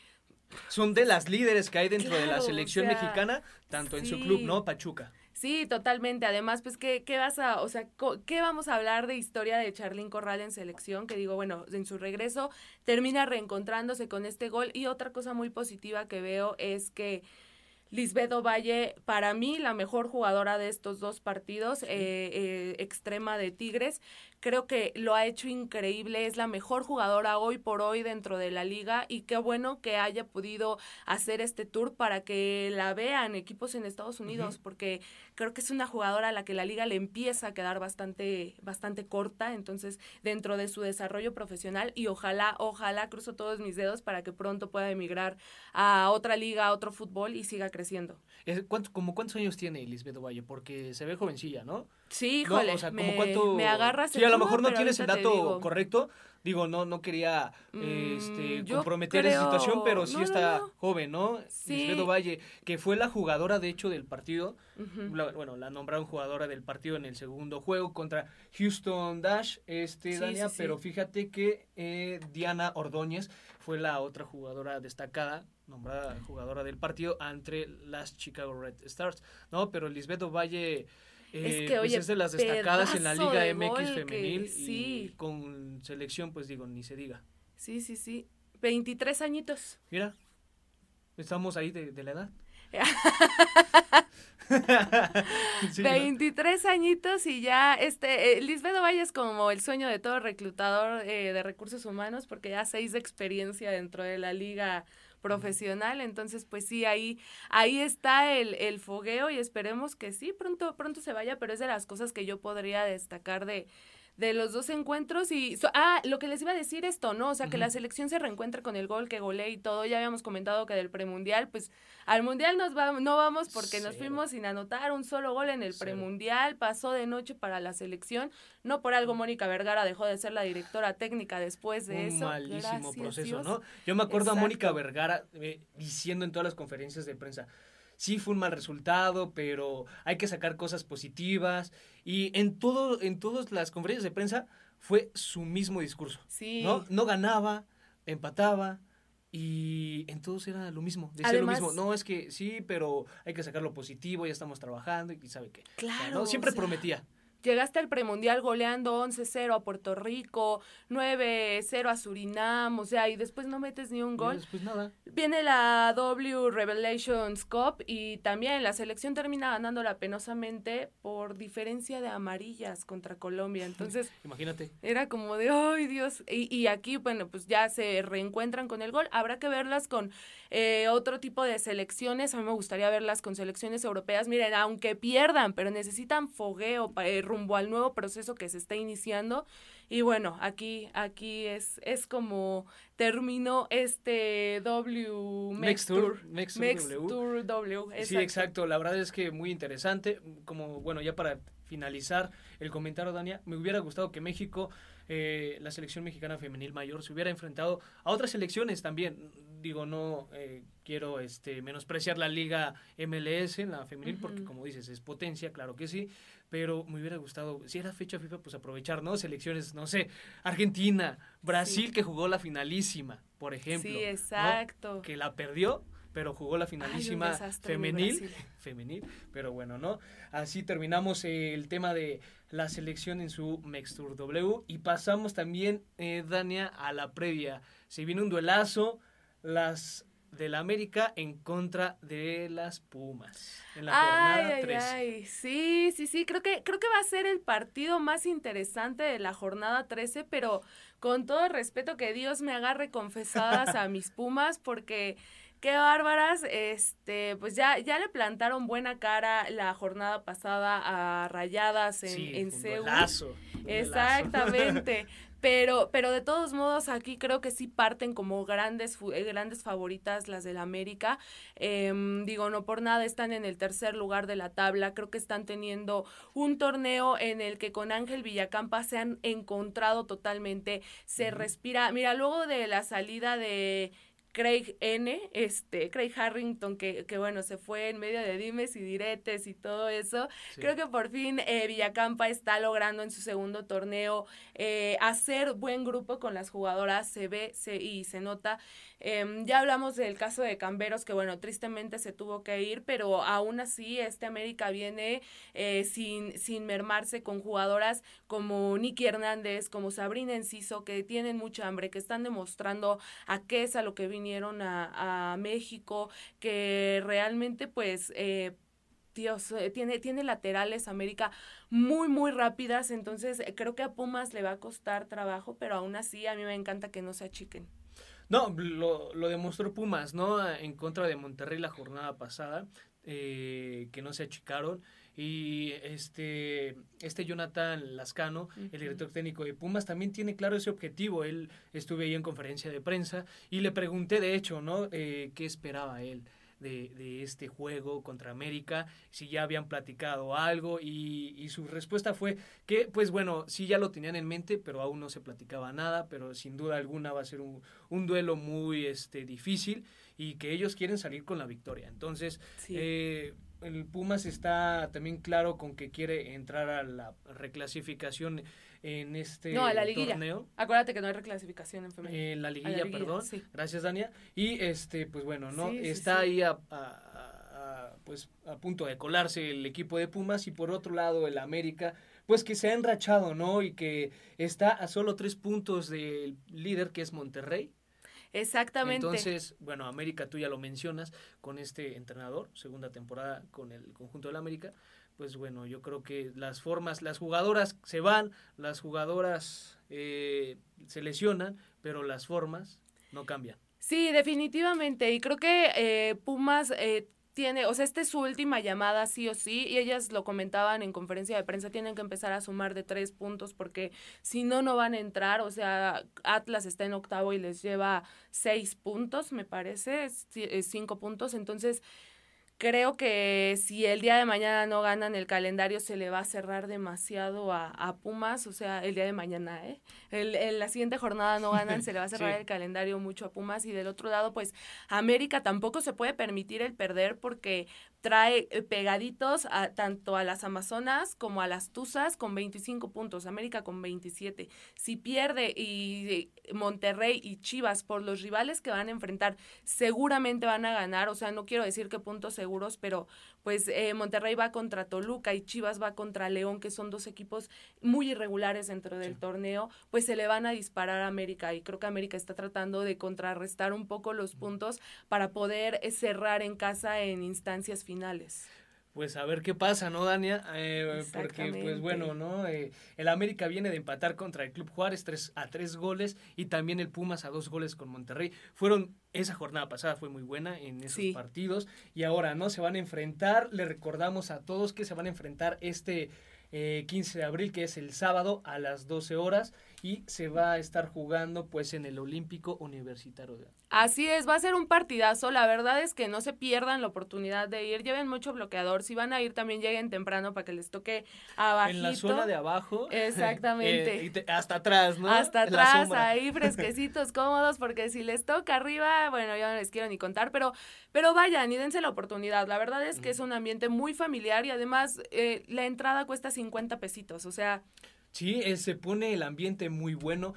Son de las líderes que hay dentro de la o selección sea, mexicana, tanto en su club, ¿no? Pachuca. sí, totalmente. Además, pues, ¿qué, qué vas a, o sea, qué vamos a hablar de historia de Charlyn Corral en selección? Que digo, bueno, en su regreso termina reencontrándose con este gol. Y otra cosa muy positiva que veo es que Lisbeth Valle, para mí, la mejor jugadora de estos dos partidos, eh, eh, extrema de Tigres, creo que lo ha hecho increíble, es la mejor jugadora hoy por hoy dentro de la liga y qué bueno que haya podido hacer este tour para que la vean equipos en Estados Unidos, porque creo que es una jugadora a la que la liga le empieza a quedar bastante, bastante corta, entonces dentro de su desarrollo profesional y ojalá, ojalá cruzo todos mis dedos para que pronto pueda emigrar a otra liga, a otro fútbol y siga creciendo. Es- ¿cuánto- como ¿Cuántos años tiene Lisbeth Valle? Porque se ve jovencilla, ¿no? Sí, No, híjole, o sea, como me, cuánto... me agarras Sí, a lo mejor no tienes el dato digo. correcto. Digo, no, no quería Mm, este, yo comprometer esa creo- situación, pero sí no, no, está no. joven, ¿no? Sí. Lisbeth Valle, que fue la jugadora, de hecho, del partido. La- bueno, la nombraron jugadora del partido en el segundo juego contra Houston Dash, este, Sí, Dania, sí. pero fíjate que eh, Diana Ordóñez fue la otra jugadora destacada, nombrada jugadora del partido entre las Chicago Red Stars, ¿no? Pero Lisbeth Valle... eh, Es que, pues oye, es de las destacadas en la Liga de MX gol que- femenil y sí. con selección, pues digo, ni se diga. Sí, sí, sí. 23 añitos. Mira, estamos ahí de, de la edad. Sí, ¿no? 23 añitos y ya, este, eh, Lisbeth es como el sueño de todo reclutador eh, de recursos humanos porque ya seis de experiencia dentro de la liga profesional, entonces pues sí, ahí, ahí está el, el fogueo y esperemos que sí, pronto, pronto se vaya, pero es de las cosas que yo podría destacar de, de los dos encuentros y so- ah lo que les iba a decir esto no o sea que la selección se reencuentre con el gol que golee y todo ya habíamos comentado que del premundial pues al mundial nos va, no vamos porque nos fuimos sin anotar un solo gol en el Cero. premundial pasó de noche para la selección no por algo Mónica Vergara dejó de ser la directora técnica después de un eso malísimo Gracias, proceso, Dios. ¿no? Yo me acuerdo a Mónica. Vergara eh, diciendo en todas las conferencias de prensa, sí fue un mal resultado, pero hay que sacar cosas positivas y en todo en todas las conferencias de prensa fue su mismo discurso, sí ¿no? No ganaba, empataba y en todos era lo mismo, decía Además- lo mismo, no, es que sí, pero hay que sacar lo positivo, ya estamos trabajando y sabe qué. O sea, Claro, ¿no? Siempre o sea, prometía. Llegaste al premundial goleando 11-0 a Puerto Rico, 9-0 a Surinam, o sea, y después no metes ni un gol. después nada. Viene la W Revelations Cup y también la selección termina ganándola penosamente por diferencia de amarillas contra Colombia. Entonces Imagínate. era como de, ay Dios. Y, y aquí, bueno, pues ya se reencuentran con el gol. Habrá que verlas con eh, otro tipo de selecciones. A mí me gustaría verlas con selecciones europeas. Miren, aunque pierdan, pero necesitan fogueo eh, rumbo al nuevo proceso que se está iniciando. Y bueno, aquí, aquí es, es como terminó este W Mex Tour, Mex Tour W. Tour W. Sí, exacto. La verdad es que muy interesante. Como, bueno, ya para finalizar el comentario, Dania, me hubiera gustado que México, eh, la selección mexicana femenil mayor, se hubiera enfrentado a otras selecciones también. Digo, no eh, quiero este, menospreciar la liga MLS, la femenil, porque como dices, es potencia, claro que sí, pero me hubiera gustado, si era fecha FIFA, pues aprovechar, ¿no? Selecciones, no sé, Argentina, Brasil, que jugó la finalísima, por ejemplo. Sí, exacto. Que la perdió, pero jugó la finalísima femenil, femenil, pero bueno, ¿no? Así terminamos el tema de la selección en su Mextur W y pasamos también, eh, Dania, a la previa. Se viene un duelazo, las del América en contra de las Pumas en la jornada 13. Ay, sí, sí, sí, creo que creo que va a ser el partido más interesante de la jornada 13, pero con todo el respeto que Dios me agarre confesadas a mis Pumas porque qué bárbaras, este, pues ya, ya le plantaron buena cara la jornada pasada a Rayadas en, en Seúl. Exactamente. Pero, pero de todos modos, aquí creo que sí parten como grandes, eh, grandes favoritas las del América. Em, digo, no por nada están en el tercer lugar de la tabla. Creo que están teniendo un torneo en el que con Ángel Villacampa se han encontrado totalmente. Se respira. Mira, luego de la salida de Craig N, este, Craig Harrington, que, que, bueno, se fue en medio de dimes y diretes y todo eso. Creo que por fin eh, Villacampa está logrando en su segundo torneo eh, hacer buen grupo con las jugadoras, se ve se, y se nota. Em, ya hablamos del caso de Camberos, que bueno, tristemente se tuvo que ir, pero aún así este América viene eh, sin, sin mermarse con jugadoras como Nicky Hernández, como Sabrina Enciso, que tienen mucha hambre, que están demostrando a qué es a lo que vinieron a, México, que realmente pues... Eh, Dios, eh, tiene, tiene laterales América muy, muy rápidas, entonces eh, creo que a Pumas le va a costar trabajo, pero aún así a mí me encanta que no se achiquen. No, lo, lo demostró Pumas, ¿no? En contra de Monterrey la jornada pasada, que no se achicaron. Y este, este Jonathan Lascano, el director técnico de Pumas, también tiene claro ese objetivo. Él estuve ahí en conferencia de prensa y le pregunté, de hecho, ¿no? Eh, ¿Qué esperaba él? De, de, este juego contra América, si ya habían platicado algo y, y, su respuesta fue que, pues bueno, sí ya lo tenían en mente, pero aún no se platicaba nada, pero sin duda alguna va a ser un, un duelo muy este, difícil y que ellos quieren salir con la victoria. Entonces, eh, el Pumas está también claro con que quiere entrar a la reclasificación en este no, a la liguilla. torneo. Acuérdate que no hay reclasificación en femenino. En la liguilla, perdón. Gracias, Dania. Y este, pues bueno, ¿no? está ahí a, pues a punto de colarse el equipo de Pumas y por otro lado el América pues que se ha enrachado, ¿no? Y que está a solo tres puntos del líder que es Monterrey Exactamente. Entonces, bueno, América, tú ya lo mencionas, con este entrenador, segunda temporada con el conjunto del América, pues bueno, yo creo que las formas, las jugadoras se van, las jugadoras eh, se lesionan, pero las formas no cambian. Sí, definitivamente. Y creo que eh, Pumas eh, tiene, o sea, esta es su última llamada sí o sí, y ellas lo comentaban en conferencia de prensa, tienen que empezar a sumar de tres puntos porque si no, no van a entrar, o sea, Atlas está en octavo y les lleva seis puntos, me parece, cinco puntos, entonces creo que si el día de mañana no ganan el calendario se le va a cerrar demasiado a, Pumas, o sea, el día de mañana, ¿eh? El, la siguiente jornada no ganan, se le va a cerrar el calendario mucho a Pumas y del otro lado, pues América tampoco se puede permitir el perder porque trae eh, pegaditos a, tanto a las Amazonas como a las Tuzas con 25 puntos, América con 27. Si pierde y Monterrey y Chivas por los rivales que van a enfrentar, seguramente van a ganar, o sea, no quiero decir que puntos seguros, pero pues eh, Monterrey va contra Toluca y Chivas va contra León, que son dos equipos muy irregulares dentro del torneo, pues se le van a disparar a América y creo que América está tratando de contrarrestar un poco los puntos para poder eh, cerrar en casa en instancias finales finales. Pues a ver qué pasa, ¿no, Dania? Eh, porque, pues bueno, ¿no? Eh, el América viene de empatar contra el Club Juárez tres, a tres goles y también el Pumas a dos goles con Monterrey. Fueron, esa jornada pasada fue muy buena en esos partidos y ahora, ¿no? Se van a enfrentar, le recordamos a todos que se van a enfrentar este 15 de abril, que es el sábado a las 12 horas y se va a estar jugando pues en el Olímpico Universitario. Así es, va a ser un partidazo. La verdad es que no se pierdan la oportunidad de ir. Lleven mucho bloqueador. Si van a ir, también lleguen temprano para que les toque abajo. En la zona de abajo. Exactamente. Eh, hasta atrás, ¿no? Hasta atrás, ahí fresquecitos, cómodos, porque si les toca arriba, bueno, yo no les quiero ni contar, pero, pero vayan y dense la oportunidad. La verdad es que es un ambiente muy familiar y además eh, la entrada cuesta 50 pesitos. O sea, Sí, eh, se pone el ambiente muy bueno.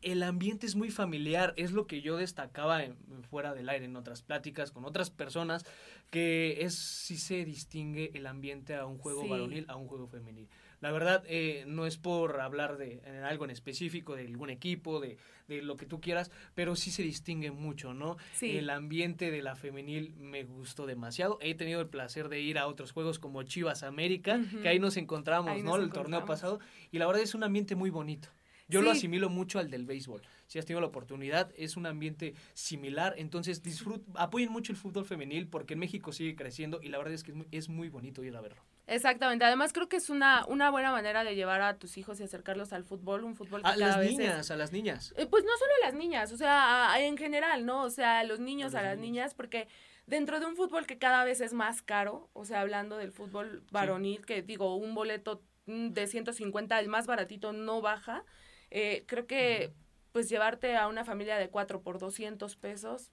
el ambiente es muy familiar, es lo que yo destacaba en, fuera del aire en otras pláticas con otras personas, que es si se distingue el ambiente a un juego varonil a un juego femenil. La verdad, eh, no es por hablar de algo en específico, de algún equipo, de, de, lo que tú quieras, pero sí se distingue mucho, ¿no? El ambiente de la femenil me gustó demasiado. He tenido el placer de ir a otros juegos como Chivas América, que ahí nos encontramos, ¿no? el torneo pasado, y la verdad es un ambiente muy bonito. Yo lo asimilo mucho al del béisbol. Si has tenido la oportunidad, es un ambiente similar. Entonces, disfrut apoyen mucho el fútbol femenil porque en México sigue creciendo y la verdad es que es muy, es muy bonito ir a verlo. Exactamente. Además, creo que es una, una buena manera de llevar a tus hijos y acercarlos al fútbol, un fútbol que a las niñas, a las niñas. Eh, pues no solo a las niñas, o sea, en general, ¿no? O sea, a los niños, a, las niñas, porque dentro de un fútbol que cada vez es más caro, o sea, hablando del fútbol varonil, que digo, un boleto mm, de 150, el más baratito, no baja. Eh, creo que, pues, llevarte a una familia de cuatro por 200 pesos,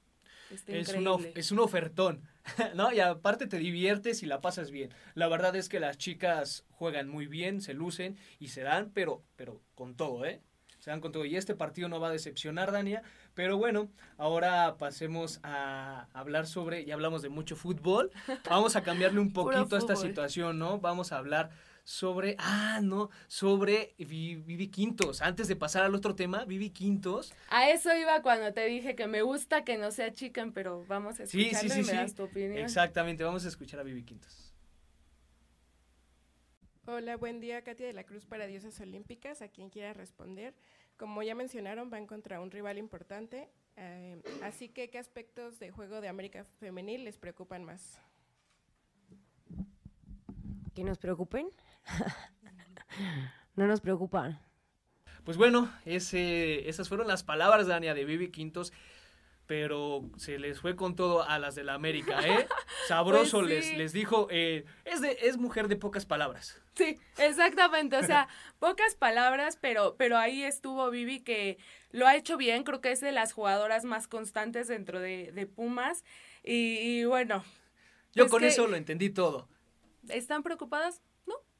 es, es un ofertón, ¿no? Y aparte te diviertes y la pasas bien. La verdad es que las chicas juegan muy bien, se lucen y se dan, pero, pero con todo, ¿eh? Se dan con todo. Y este partido no va a decepcionar, Dania. Pero bueno, ahora pasemos a hablar sobre, ya hablamos de mucho fútbol. Vamos a cambiarle un poquito a esta situación, ¿no? Vamos a hablar sobre, ah, no, sobre Vivi Quintos. Antes de pasar al otro tema, Vivi Quintos. A eso iba cuando te dije que me gusta que no sea chicken, pero vamos a escucharlo sí, sí, sí, y me das tu opinión. Exactamente, vamos a escuchar a Vivi Quintos. Hola, buen día, Katia de la Cruz para Diosas Olímpicas. A quien quiera responder. Como ya mencionaron, van contra un rival importante. Eh, así que, ¿qué aspectos de juego de América Femenil les preocupan más? ¿Que nos preocupen? no nos preocupan. Pues bueno, ese, esas fueron las palabras, Dania, de Vivi Quintos pero se les fue con todo a las de la América, ¿eh? Sabroso pues les, les dijo, eh, es, de, es mujer de pocas palabras. Sí, exactamente, o sea, pocas palabras, pero, pero ahí estuvo Vivi que lo ha hecho bien, creo que es de las jugadoras más constantes dentro de, Pumas, y, bueno. Yo pues con eso lo entendí todo. ¿Están preocupadas?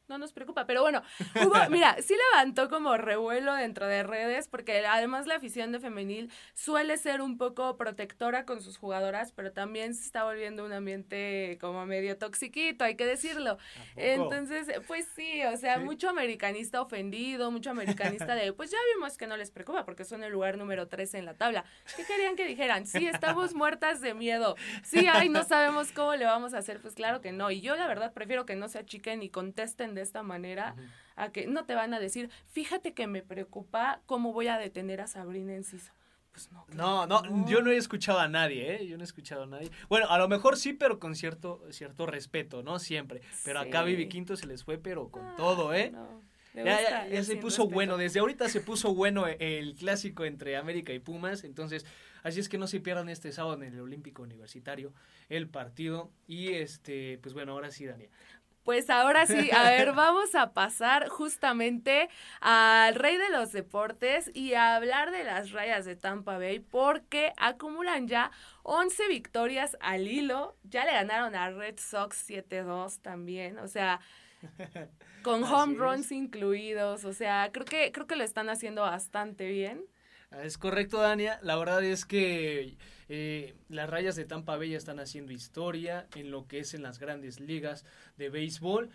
No nos preocupa. Pero bueno, hubo, mira, sí levantó como revuelo dentro de redes, porque además la afición de femenil suele ser un poco protectora con sus jugadoras, pero también se está volviendo un ambiente como medio toxiquito, hay que decirlo. Entonces, pues sí, o sea, mucho americanista ofendido, mucho americanista de, pues ya vimos que no les preocupa, porque son el lugar número 13 en la tabla. ¿Qué querían que dijeran? Sí, estamos muertas de miedo. Sí, ay, no sabemos cómo le vamos a hacer. Pues claro que no. Y yo la verdad prefiero que no se achiquen y contesten de esta manera, a que no te van a decir, fíjate que me preocupa cómo voy a detener a Sabrina Enciso. Pues no, no, no, yo no he escuchado a nadie, ¿eh? Yo no he escuchado a nadie. Bueno, a lo mejor sí, pero con cierto, cierto respeto, ¿no? Siempre. Pero acá Vivi Quinto se les fue, pero con ah, todo, ¿eh? Ya, ya, se puso bueno, desde ahorita se puso bueno el clásico entre América y Pumas, entonces así es que no se pierdan este sábado en el Olímpico Universitario el partido y este, pues bueno, ahora sí, Daniel, pues ahora sí, a ver, vamos a pasar justamente al rey de los deportes y a hablar de las rayas de Tampa Bay porque acumulan ya 11 victorias al hilo, ya le ganaron a Red Sox 7-2 también, o sea, con home runs incluidos, o sea, creo que creo que lo están haciendo bastante bien. Es correcto, Dania. La verdad es que eh, las rayas de Tampa Bay están haciendo historia en lo que es en las grandes ligas de béisbol.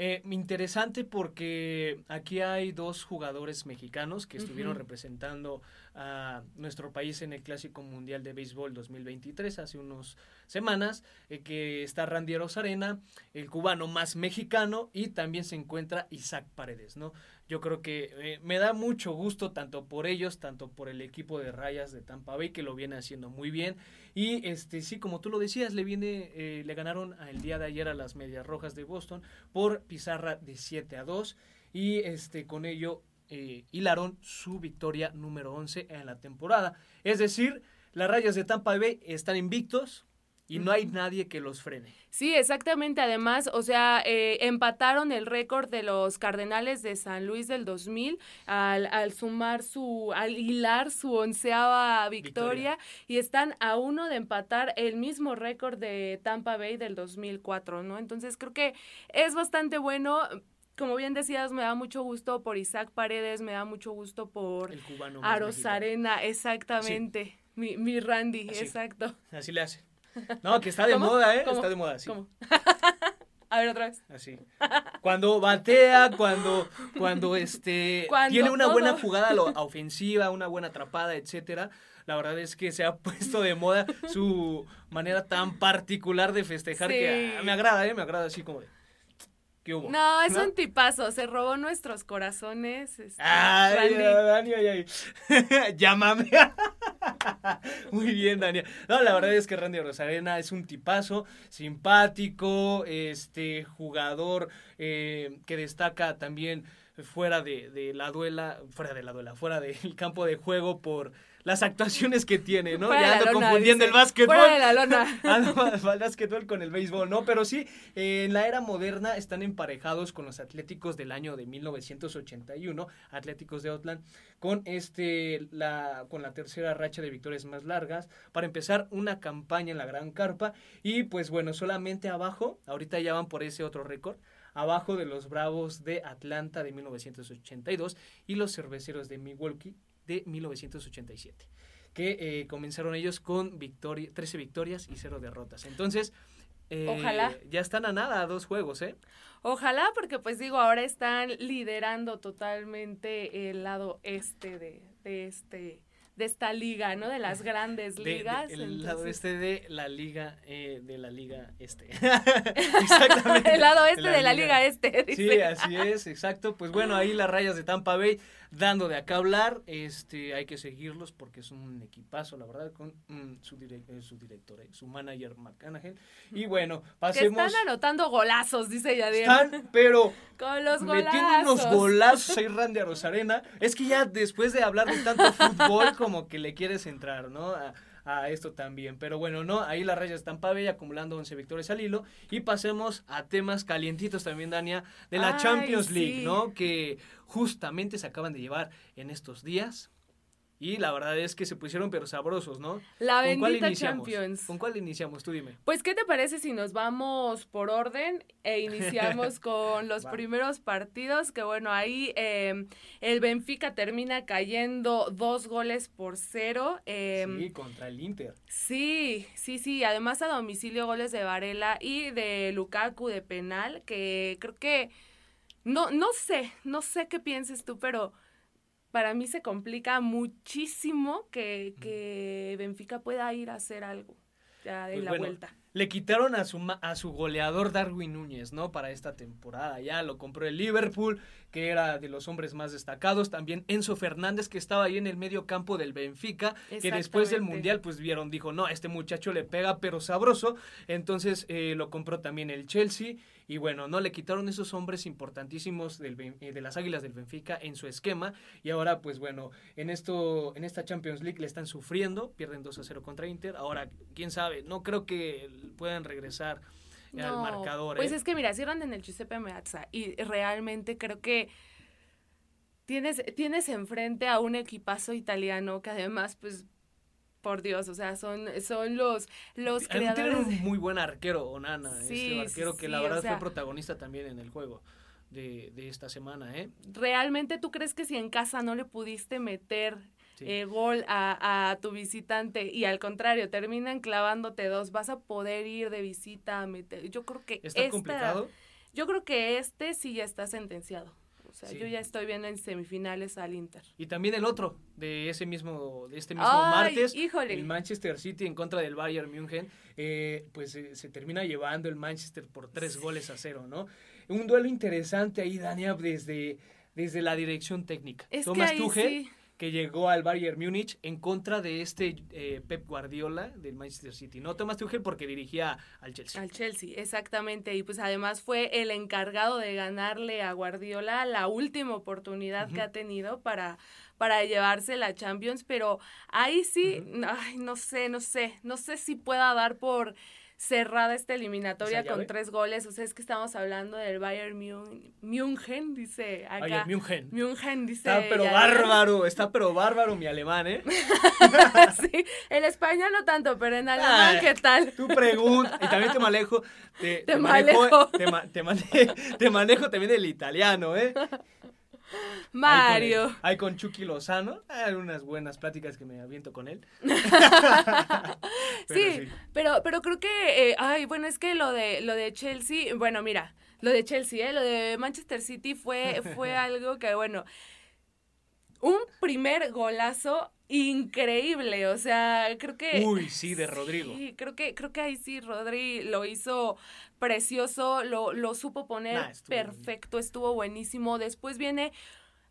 Eh, interesante porque aquí hay dos jugadores mexicanos que estuvieron representando a nuestro país en el Clásico Mundial de Béisbol 2023 hace unas semanas, eh, que está Randy Rosarena, el cubano más mexicano, y también se encuentra Isaac Paredes, ¿no? Yo creo que eh, me da mucho gusto tanto por ellos, tanto por el equipo de rayas de Tampa Bay que lo viene haciendo muy bien. Y este sí, como tú lo decías, le viene, eh, le ganaron el día de ayer a las Medias Rojas de Boston por pizarra de 7 a 2 y este con ello eh, hilaron su victoria número 11 en la temporada. Es decir, las rayas de Tampa Bay están invictos, y no hay nadie que los frene. Sí, exactamente. Además, o sea, eh, empataron el récord de los Cardenales de San Luis del 2000 al, al sumar su, al hilar su onceava victoria, y están a uno de empatar el mismo récord de Tampa Bay del 2004, ¿no? Entonces creo que es bastante bueno como bien decías, me da mucho gusto por Isaac Paredes, me da mucho gusto por el cubano Arena, exactamente. Mi, mi Randy, exacto. Así le hace. No, que está de moda, ¿eh? Está de moda, sí. ¿Cómo? A ver otra vez. Así. Cuando batea, cuando, cuando este tiene una buena jugada ofensiva, una buena atrapada, etcétera. La verdad es que se ha puesto de moda su manera tan particular de festejar que ah, me agrada, ¿eh? Me agrada así como de. No, es un tipazo, se robó nuestros corazones. Este, ay, Dani, ay, ay. Llámame. Muy bien, Daniel. No, la verdad es que Randy Rosarena es un tipazo, simpático, este jugador eh, que destaca también fuera de, de, la duela, fuera de la duela, fuera del campo de juego por las actuaciones que tiene, ¿no? ya ando confundiendo el básquetbol. Fuera de la lona. el básquetbol con el béisbol, ¿no? Pero sí, en la era moderna están emparejados con los Atléticos del año de 1981, Atléticos de Oakland, con este la con la tercera racha de victorias más largas para empezar una campaña en la Gran Carpa y pues bueno, solamente abajo, ahorita ya van por ese otro récord abajo de los Bravos de Atlanta de 1982 y los Cerveceros de Milwaukee de 1987, que eh, comenzaron ellos con victoria, 13 victorias y 0 derrotas. Entonces, eh, Ojalá. Ya están a nada, a dos juegos, ¿eh? Ojalá, porque pues digo, ahora están liderando totalmente el lado este de, de este de esta liga, ¿no? De las grandes ligas. el lado este de la liga, eh, de la liga este. Exactamente. el lado este de la, liga, este. Sí, así es, exacto. Pues bueno, ahí las rayas de Tampa Bay dando de acá hablar. Este, hay que seguirlos porque es un equipazo, la verdad, con mm, su, eh, su director, eh, su manager McCanahan. Y bueno, pasemos. Que están anotando golazos, dice Yadier. Están, pero con los golazos. Metiendo unos golazos ahí Randy Rosarena. Es que ya después de hablar de tanto fútbol, como que le quieres entrar, ¿no? A, esto también. Pero bueno, no, ahí las rayas están y acumulando 11 victorias al hilo. Y pasemos a temas calientitos también, Dania, de la Champions League, ¿no? Que justamente se acaban de llevar en estos días. Y la verdad es que se pusieron pero sabrosos, ¿no? La bendita Champions. ¿Con cuál iniciamos? Tú dime. Pues, ¿qué te parece si nos vamos por orden e iniciamos con los primeros partidos? Que bueno, ahí em, el Benfica termina cayendo dos goles por cero. Em, sí, contra el Inter. Sí, sí, sí. Además a domicilio goles de Varela y de Lukaku de penal, que creo que no, no sé, no sé qué pienses tú, pero para mí se complica muchísimo que, que Benfica pueda ir a hacer algo ya en pues la vuelta. Le quitaron a su, a su goleador Darwin Núñez, ¿no? Para esta temporada. Ya lo compró el Liverpool, que era de los hombres más destacados. También Enzo Fernández, que estaba ahí en el medio campo del Benfica, que después del Mundial, pues vieron, dijo, no, este muchacho le pega, pero sabroso. Entonces eh, lo compró también el Chelsea. Y bueno, no le quitaron esos hombres importantísimos del, eh, de las Águilas del Benfica en su esquema. Y ahora, pues bueno, en, esto, en esta Champions League le están sufriendo. Pierden 2 a 0 contra Inter. Ahora, quién sabe, no creo que puedan regresar al marcador. Pues ¿eh? es que mira, cierran en el Giuseppe Meazza y realmente creo que tienes, tienes enfrente a un equipazo italiano que además, pues por Dios, o sea, son, son los, los creadores. un muy buen arquero, Onana, sí, este arquero que la verdad fue protagonista también en el juego. De, de, esta semana, ¿eh? ¿Realmente tú crees que si en casa no le pudiste meter eh, gol a, a, tu visitante y al contrario terminan clavándote dos, vas a poder ir de visita a meter? Yo creo que ¿Está complicado? Yo creo que este sí ya está sentenciado. Sea, yo ya estoy viendo en semifinales al Inter. Y también el otro, de ese mismo, de este mismo martes, el Manchester City en contra del Bayern München, eh, pues eh, se termina llevando el Manchester por tres goles a cero, ¿no? Un duelo interesante ahí, Dania, desde desde la dirección técnica. Es que Thomas ahí Tuchel, sí. Que llegó al Bayern Múnich en contra de este eh, Pep Guardiola del Manchester City. No Thomas Tuchel porque dirigía al Chelsea. Al Chelsea, exactamente. Y pues además fue el encargado de ganarle a Guardiola la última oportunidad que ha tenido para, para llevarse la Champions. Pero ahí sí, ay, no sé, no sé, no sé si pueda dar por cerrada esta eliminatoria ¿Esa con tres goles. O sea, es que estamos hablando del Bayern Mün- München, dice acá. Bayern München. München, dice. Está pero bárbaro, está pero bárbaro mi alemán, ¿eh? sí, el español no tanto, pero en alemán, Ay, ¿qué tal? Tú pregunta, y también te manejo, te, Te manejo, manejo. te, ma- te mane- te manejo también el italiano, ¿eh? Mario. Ahí con, ahí con Chucky Lozano, hay unas buenas pláticas que me aviento con él. Pero sí, pero, pero creo que, eh, ay, bueno, es que lo de, lo de Chelsea, bueno, mira, lo de Chelsea, eh, lo de Manchester City fue, fue algo que, bueno, un primer golazo increíble, o sea, creo que... Uy, sí, de Rodrigo. Sí, creo que, creo que ahí sí Rodri lo hizo precioso, lo, lo supo poner Nah, estuvo perfecto, estuvo buenísimo. Después viene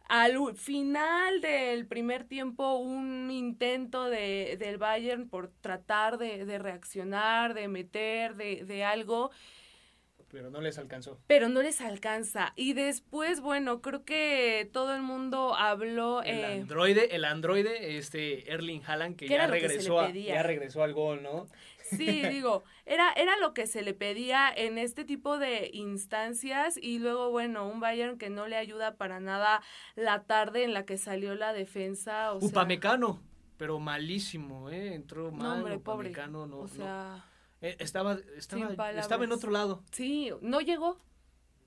al final del primer tiempo un intento de, del Bayern por tratar de, de reaccionar, de meter, de, de algo Pero no les alcanzó. pero no les alcanza. Y después, bueno, creo que todo el mundo habló. El eh, androide, el androide, este Erling Haaland, que ¿Qué era ya que regresó, a, ya regresó al gol, ¿no? Sí, digo, era, era lo que se le pedía en este tipo de instancias y luego, bueno, un Bayern que no le ayuda para nada la tarde en la que salió la defensa. O sea, Upamecano, pero malísimo, ¿eh? Entró no, mal, pobre. Upamecano, no, o no. Eh, estaba, estaba, estaba en otro lado. Sí, no llegó.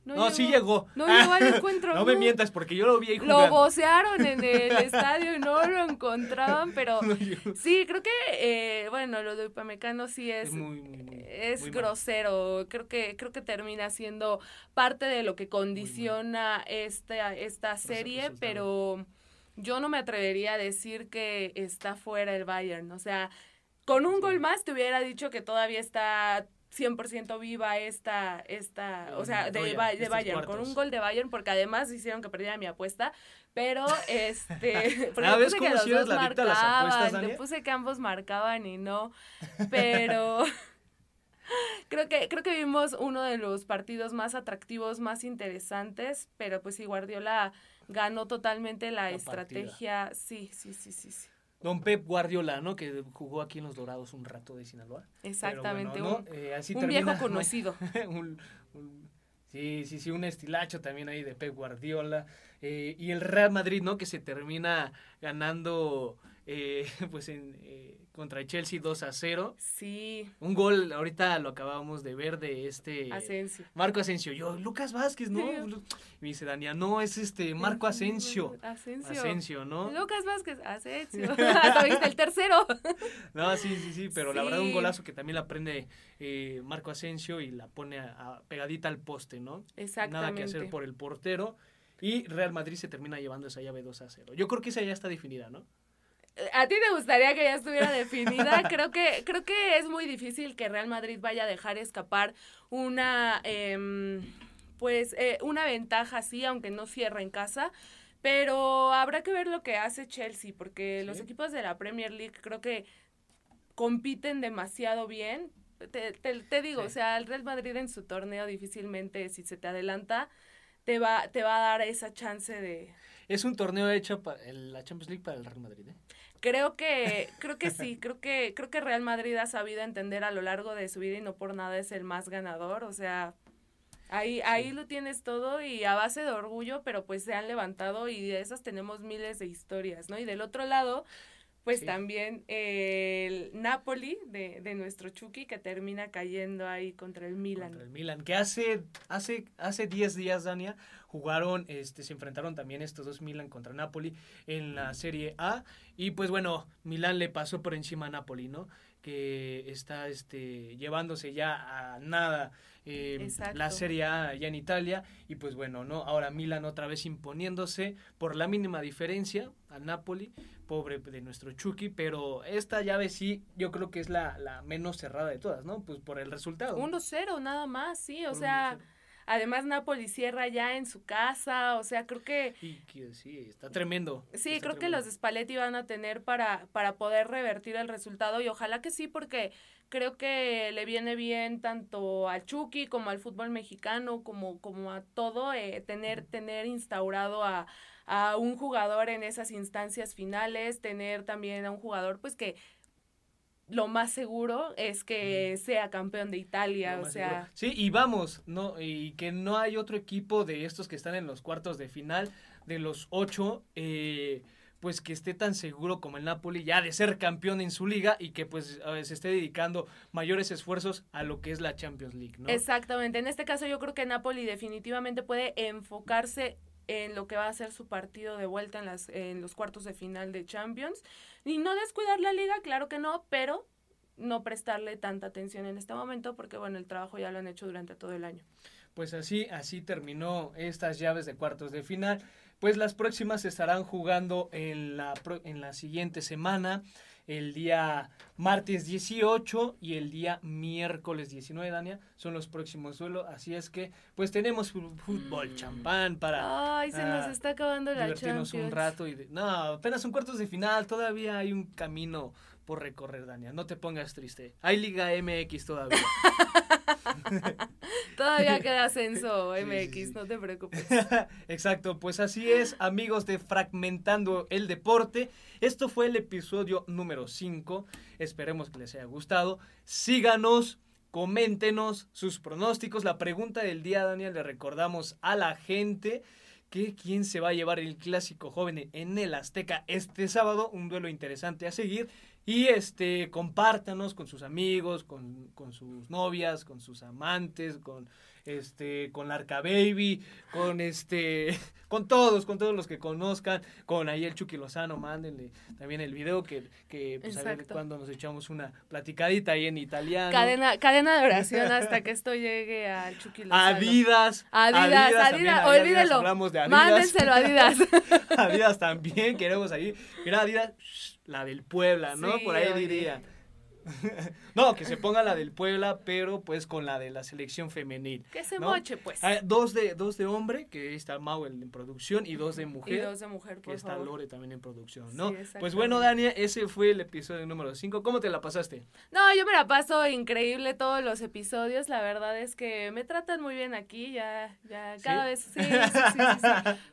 No, sí llegó. No llegó al encuentro. no me mientas, porque yo lo vi ahí Lo jugando. vocearon en el estadio y no lo encontraban, pero No llegó. sí, creo que, eh, bueno, lo de Upamecano sí es, Es muy, muy, muy- es muy mal. grosero. Creo que, creo que termina siendo parte de lo que condiciona esta, esta serie, pero yo no me atrevería a decir que está fuera el Bayern. O sea, con un gol más te hubiera dicho que todavía está 100% viva esta, esta, o sea, de, Eliminatoria, Ba- de Bayern, con un gol de Bayern, porque además hicieron que perdiera mi apuesta, pero este, porque Ah, le ¿ves puse cómo que los dos las apuestas, le puse que ambos marcaban y no, pero creo que creo que vimos uno de los partidos más atractivos, más interesantes, pero pues sí Guardiola ganó totalmente la, La estrategia, sí, sí, sí, sí, sí. Don Pep Guardiola, ¿no? Que jugó aquí en Los Dorados un rato de Sinaloa. Exactamente, bueno, un-. Eh, así un termina- viejo conocido. un- un- sí, sí, sí, un estilacho también ahí de Pep Guardiola. Eh, y el Real Madrid, ¿no? Que se termina ganando, eh, pues, en, eh, contra el Chelsea 2 a 0. Sí, Un gol, ahorita lo acabábamos de ver de este... Asensio. Marco Asensio. Yo, Lucas Vázquez, ¿no? Sí. Me dice Dania, no, es este Marco Asensio. Asensio. Asensio, ¿no? Lucas Vázquez, Asensio. Hasta viste el tercero. No, sí, sí, sí, pero la verdad un golazo que también la prende eh, Marco Asensio y la pone a- a- pegadita al poste, ¿no? Nada que Exactamente. hacer por el portero. Y Real Madrid se termina llevando esa llave 2 a 0. Yo creo que esa ya está definida, ¿no? ¿A ti te gustaría que ya estuviera definida? creo que creo que es muy difícil que Real Madrid vaya a dejar escapar una em, pues eh, una ventaja así, aunque no cierra en casa. Pero habrá que ver lo que hace Chelsea, porque los equipos de la Premier League creo que compiten demasiado bien. Te, te- te digo, Sí. o sea, el Real Madrid en su torneo difícilmente, si se te adelanta, te va, te va a dar esa chance de, Es un torneo hecho para la Champions League para el Real Madrid, ¿eh? Creo que, creo que sí, creo que, creo que Real Madrid ha sabido entender a lo largo de su vida y no por nada es el más ganador. O sea, ahí, ahí lo tienes todo y a base de orgullo, pero pues se han levantado y de esas tenemos miles de historias, ¿no? Y del otro lado, pues Sí. también el Napoli de, de nuestro Chucky que termina cayendo ahí contra el Milan. Contra el Milan, que hace hace hace 10 días, Dania, jugaron, este, se enfrentaron también estos dos Milan contra Napoli en la Serie A. Y pues bueno, Milan le pasó por encima a Napoli, ¿no? Que está este, llevándose ya a nada eh, la Serie A ya en Italia. Y pues bueno, ¿no? Ahora Milan otra vez imponiéndose por la mínima diferencia a Napoli. Pobre de nuestro Chucky, pero esta llave sí, yo creo que es la, la menos cerrada de todas, ¿no? Pues por el resultado. 1-0 nada más, sí, o Por sea, 1-0. Además, Napoli cierra ya en su casa, o sea, creo que... sí, está tremendo. Sí, creo que los de Spalletti van a tener para, para poder revertir el resultado y ojalá que sí, porque creo que le viene bien tanto al Chucky como al fútbol mexicano, como, como a todo, eh, tener, tener instaurado a, a un jugador en esas instancias finales, tener también a un jugador pues que lo más seguro es que sea campeón de Italia, o sea... Sí, y vamos, no y que no hay otro equipo de estos que están en los cuartos de final, de los ocho, eh, pues que esté tan seguro como el Napoli ya de ser campeón en su liga y que pues se esté dedicando mayores esfuerzos a lo que es la Champions League, ¿no? Exactamente, en este caso yo creo que Napoli definitivamente puede enfocarse en lo que va a ser su partido de vuelta en, las, en los cuartos de final de Champions. Y no descuidar la liga, claro que no, pero no prestarle tanta atención en este momento porque, bueno, el trabajo ya lo han hecho durante todo el año. Pues así, así terminó estas llaves de cuartos de final. Pues las próximas se estarán jugando en la, en la siguiente semana el día martes 18 y el día miércoles 19, Dania, son los próximos duelos, así es que pues tenemos fútbol, champán para Ay, se nos ah, está acabando la divertirnos un rato y no, apenas son cuartos de final, todavía hay un camino por recorrer, Dania, no te pongas triste. Hay Liga MX todavía. Todavía queda ascenso MX, no te preocupes. Exacto, pues así es, amigos de Fragmentando el Deporte. Esto fue el episodio número 5. Esperemos que les haya gustado. Síganos, coméntenos sus pronósticos. La pregunta del día, Daniel, le recordamos a la gente que quién se va a llevar el clásico joven en el Azteca este sábado. Un duelo interesante a seguir. Y este, compártanos con sus amigos, con, con sus novias, con sus amantes, con este, con la Arca Baby, con este, con todos, con todos los que conozcan, con ahí el Chucky Lozano, mándenle también el video que, que pues a ver cuando nos echamos una platicadita ahí en italiano. Cadena, cadena de oración hasta que esto llegue al Chucky Lozano. Adidas. Adidas, Adidas, olvídelo. Hablamos de Adidas. Mándenselo a Adidas. Adidas también, queremos ahí. Mira, Adidas, la del Puebla, ¿no? Por ahí diría. no, que se ponga la del Puebla, pero pues con la de la selección femenil. Que se moche, pues. Ah, dos, de, dos de hombre, que está Mau en producción, y dos de mujer. Y dos de mujer, Que está Lore también en producción, ¿no? pues bueno, Dania, ese fue el episodio número 5. ¿Cómo te la pasaste? No, yo me la paso increíble todos los episodios. La verdad es que me tratan muy bien aquí, ya, ya cada vez, sí,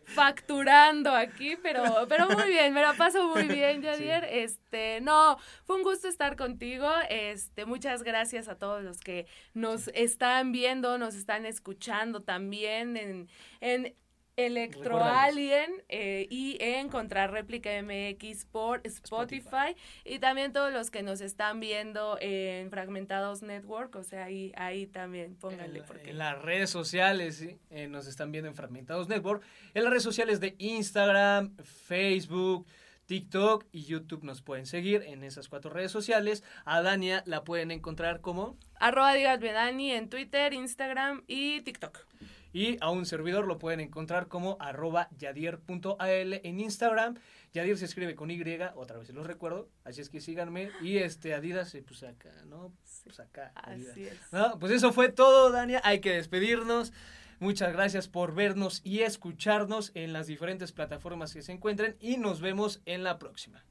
facturando aquí, pero, pero muy bien, me la paso muy bien, Javier. Este, no, fue un gusto estar contigo. Este, muchas gracias a todos los que nos están viendo, nos están escuchando también en, en Electro Alien eh, y en Contrarréplica MX por Spotify, y también todos los que nos están viendo en Fragmentados Network, o sea, ahí, ahí también pónganle. En, porque... en las redes sociales eh, nos están viendo en Fragmentados Network, en las redes sociales de Instagram, Facebook, TikTok y YouTube nos pueden seguir en esas cuatro redes sociales. A Dania la pueden encontrar como arroba Dani en Twitter, Instagram y TikTok. Y a un servidor lo pueden encontrar como arroba yadier.al en Instagram. Yadier se escribe con Y, otra vez se los recuerdo, así es que síganme. Y este Adidas, eh, pues acá, ¿no? Pues acá. Así es. Pues eso fue todo, Dania. Hay que despedirnos. Muchas gracias por vernos y escucharnos en las diferentes plataformas que se encuentren y nos vemos en la próxima.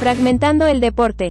Fragmentando el deporte.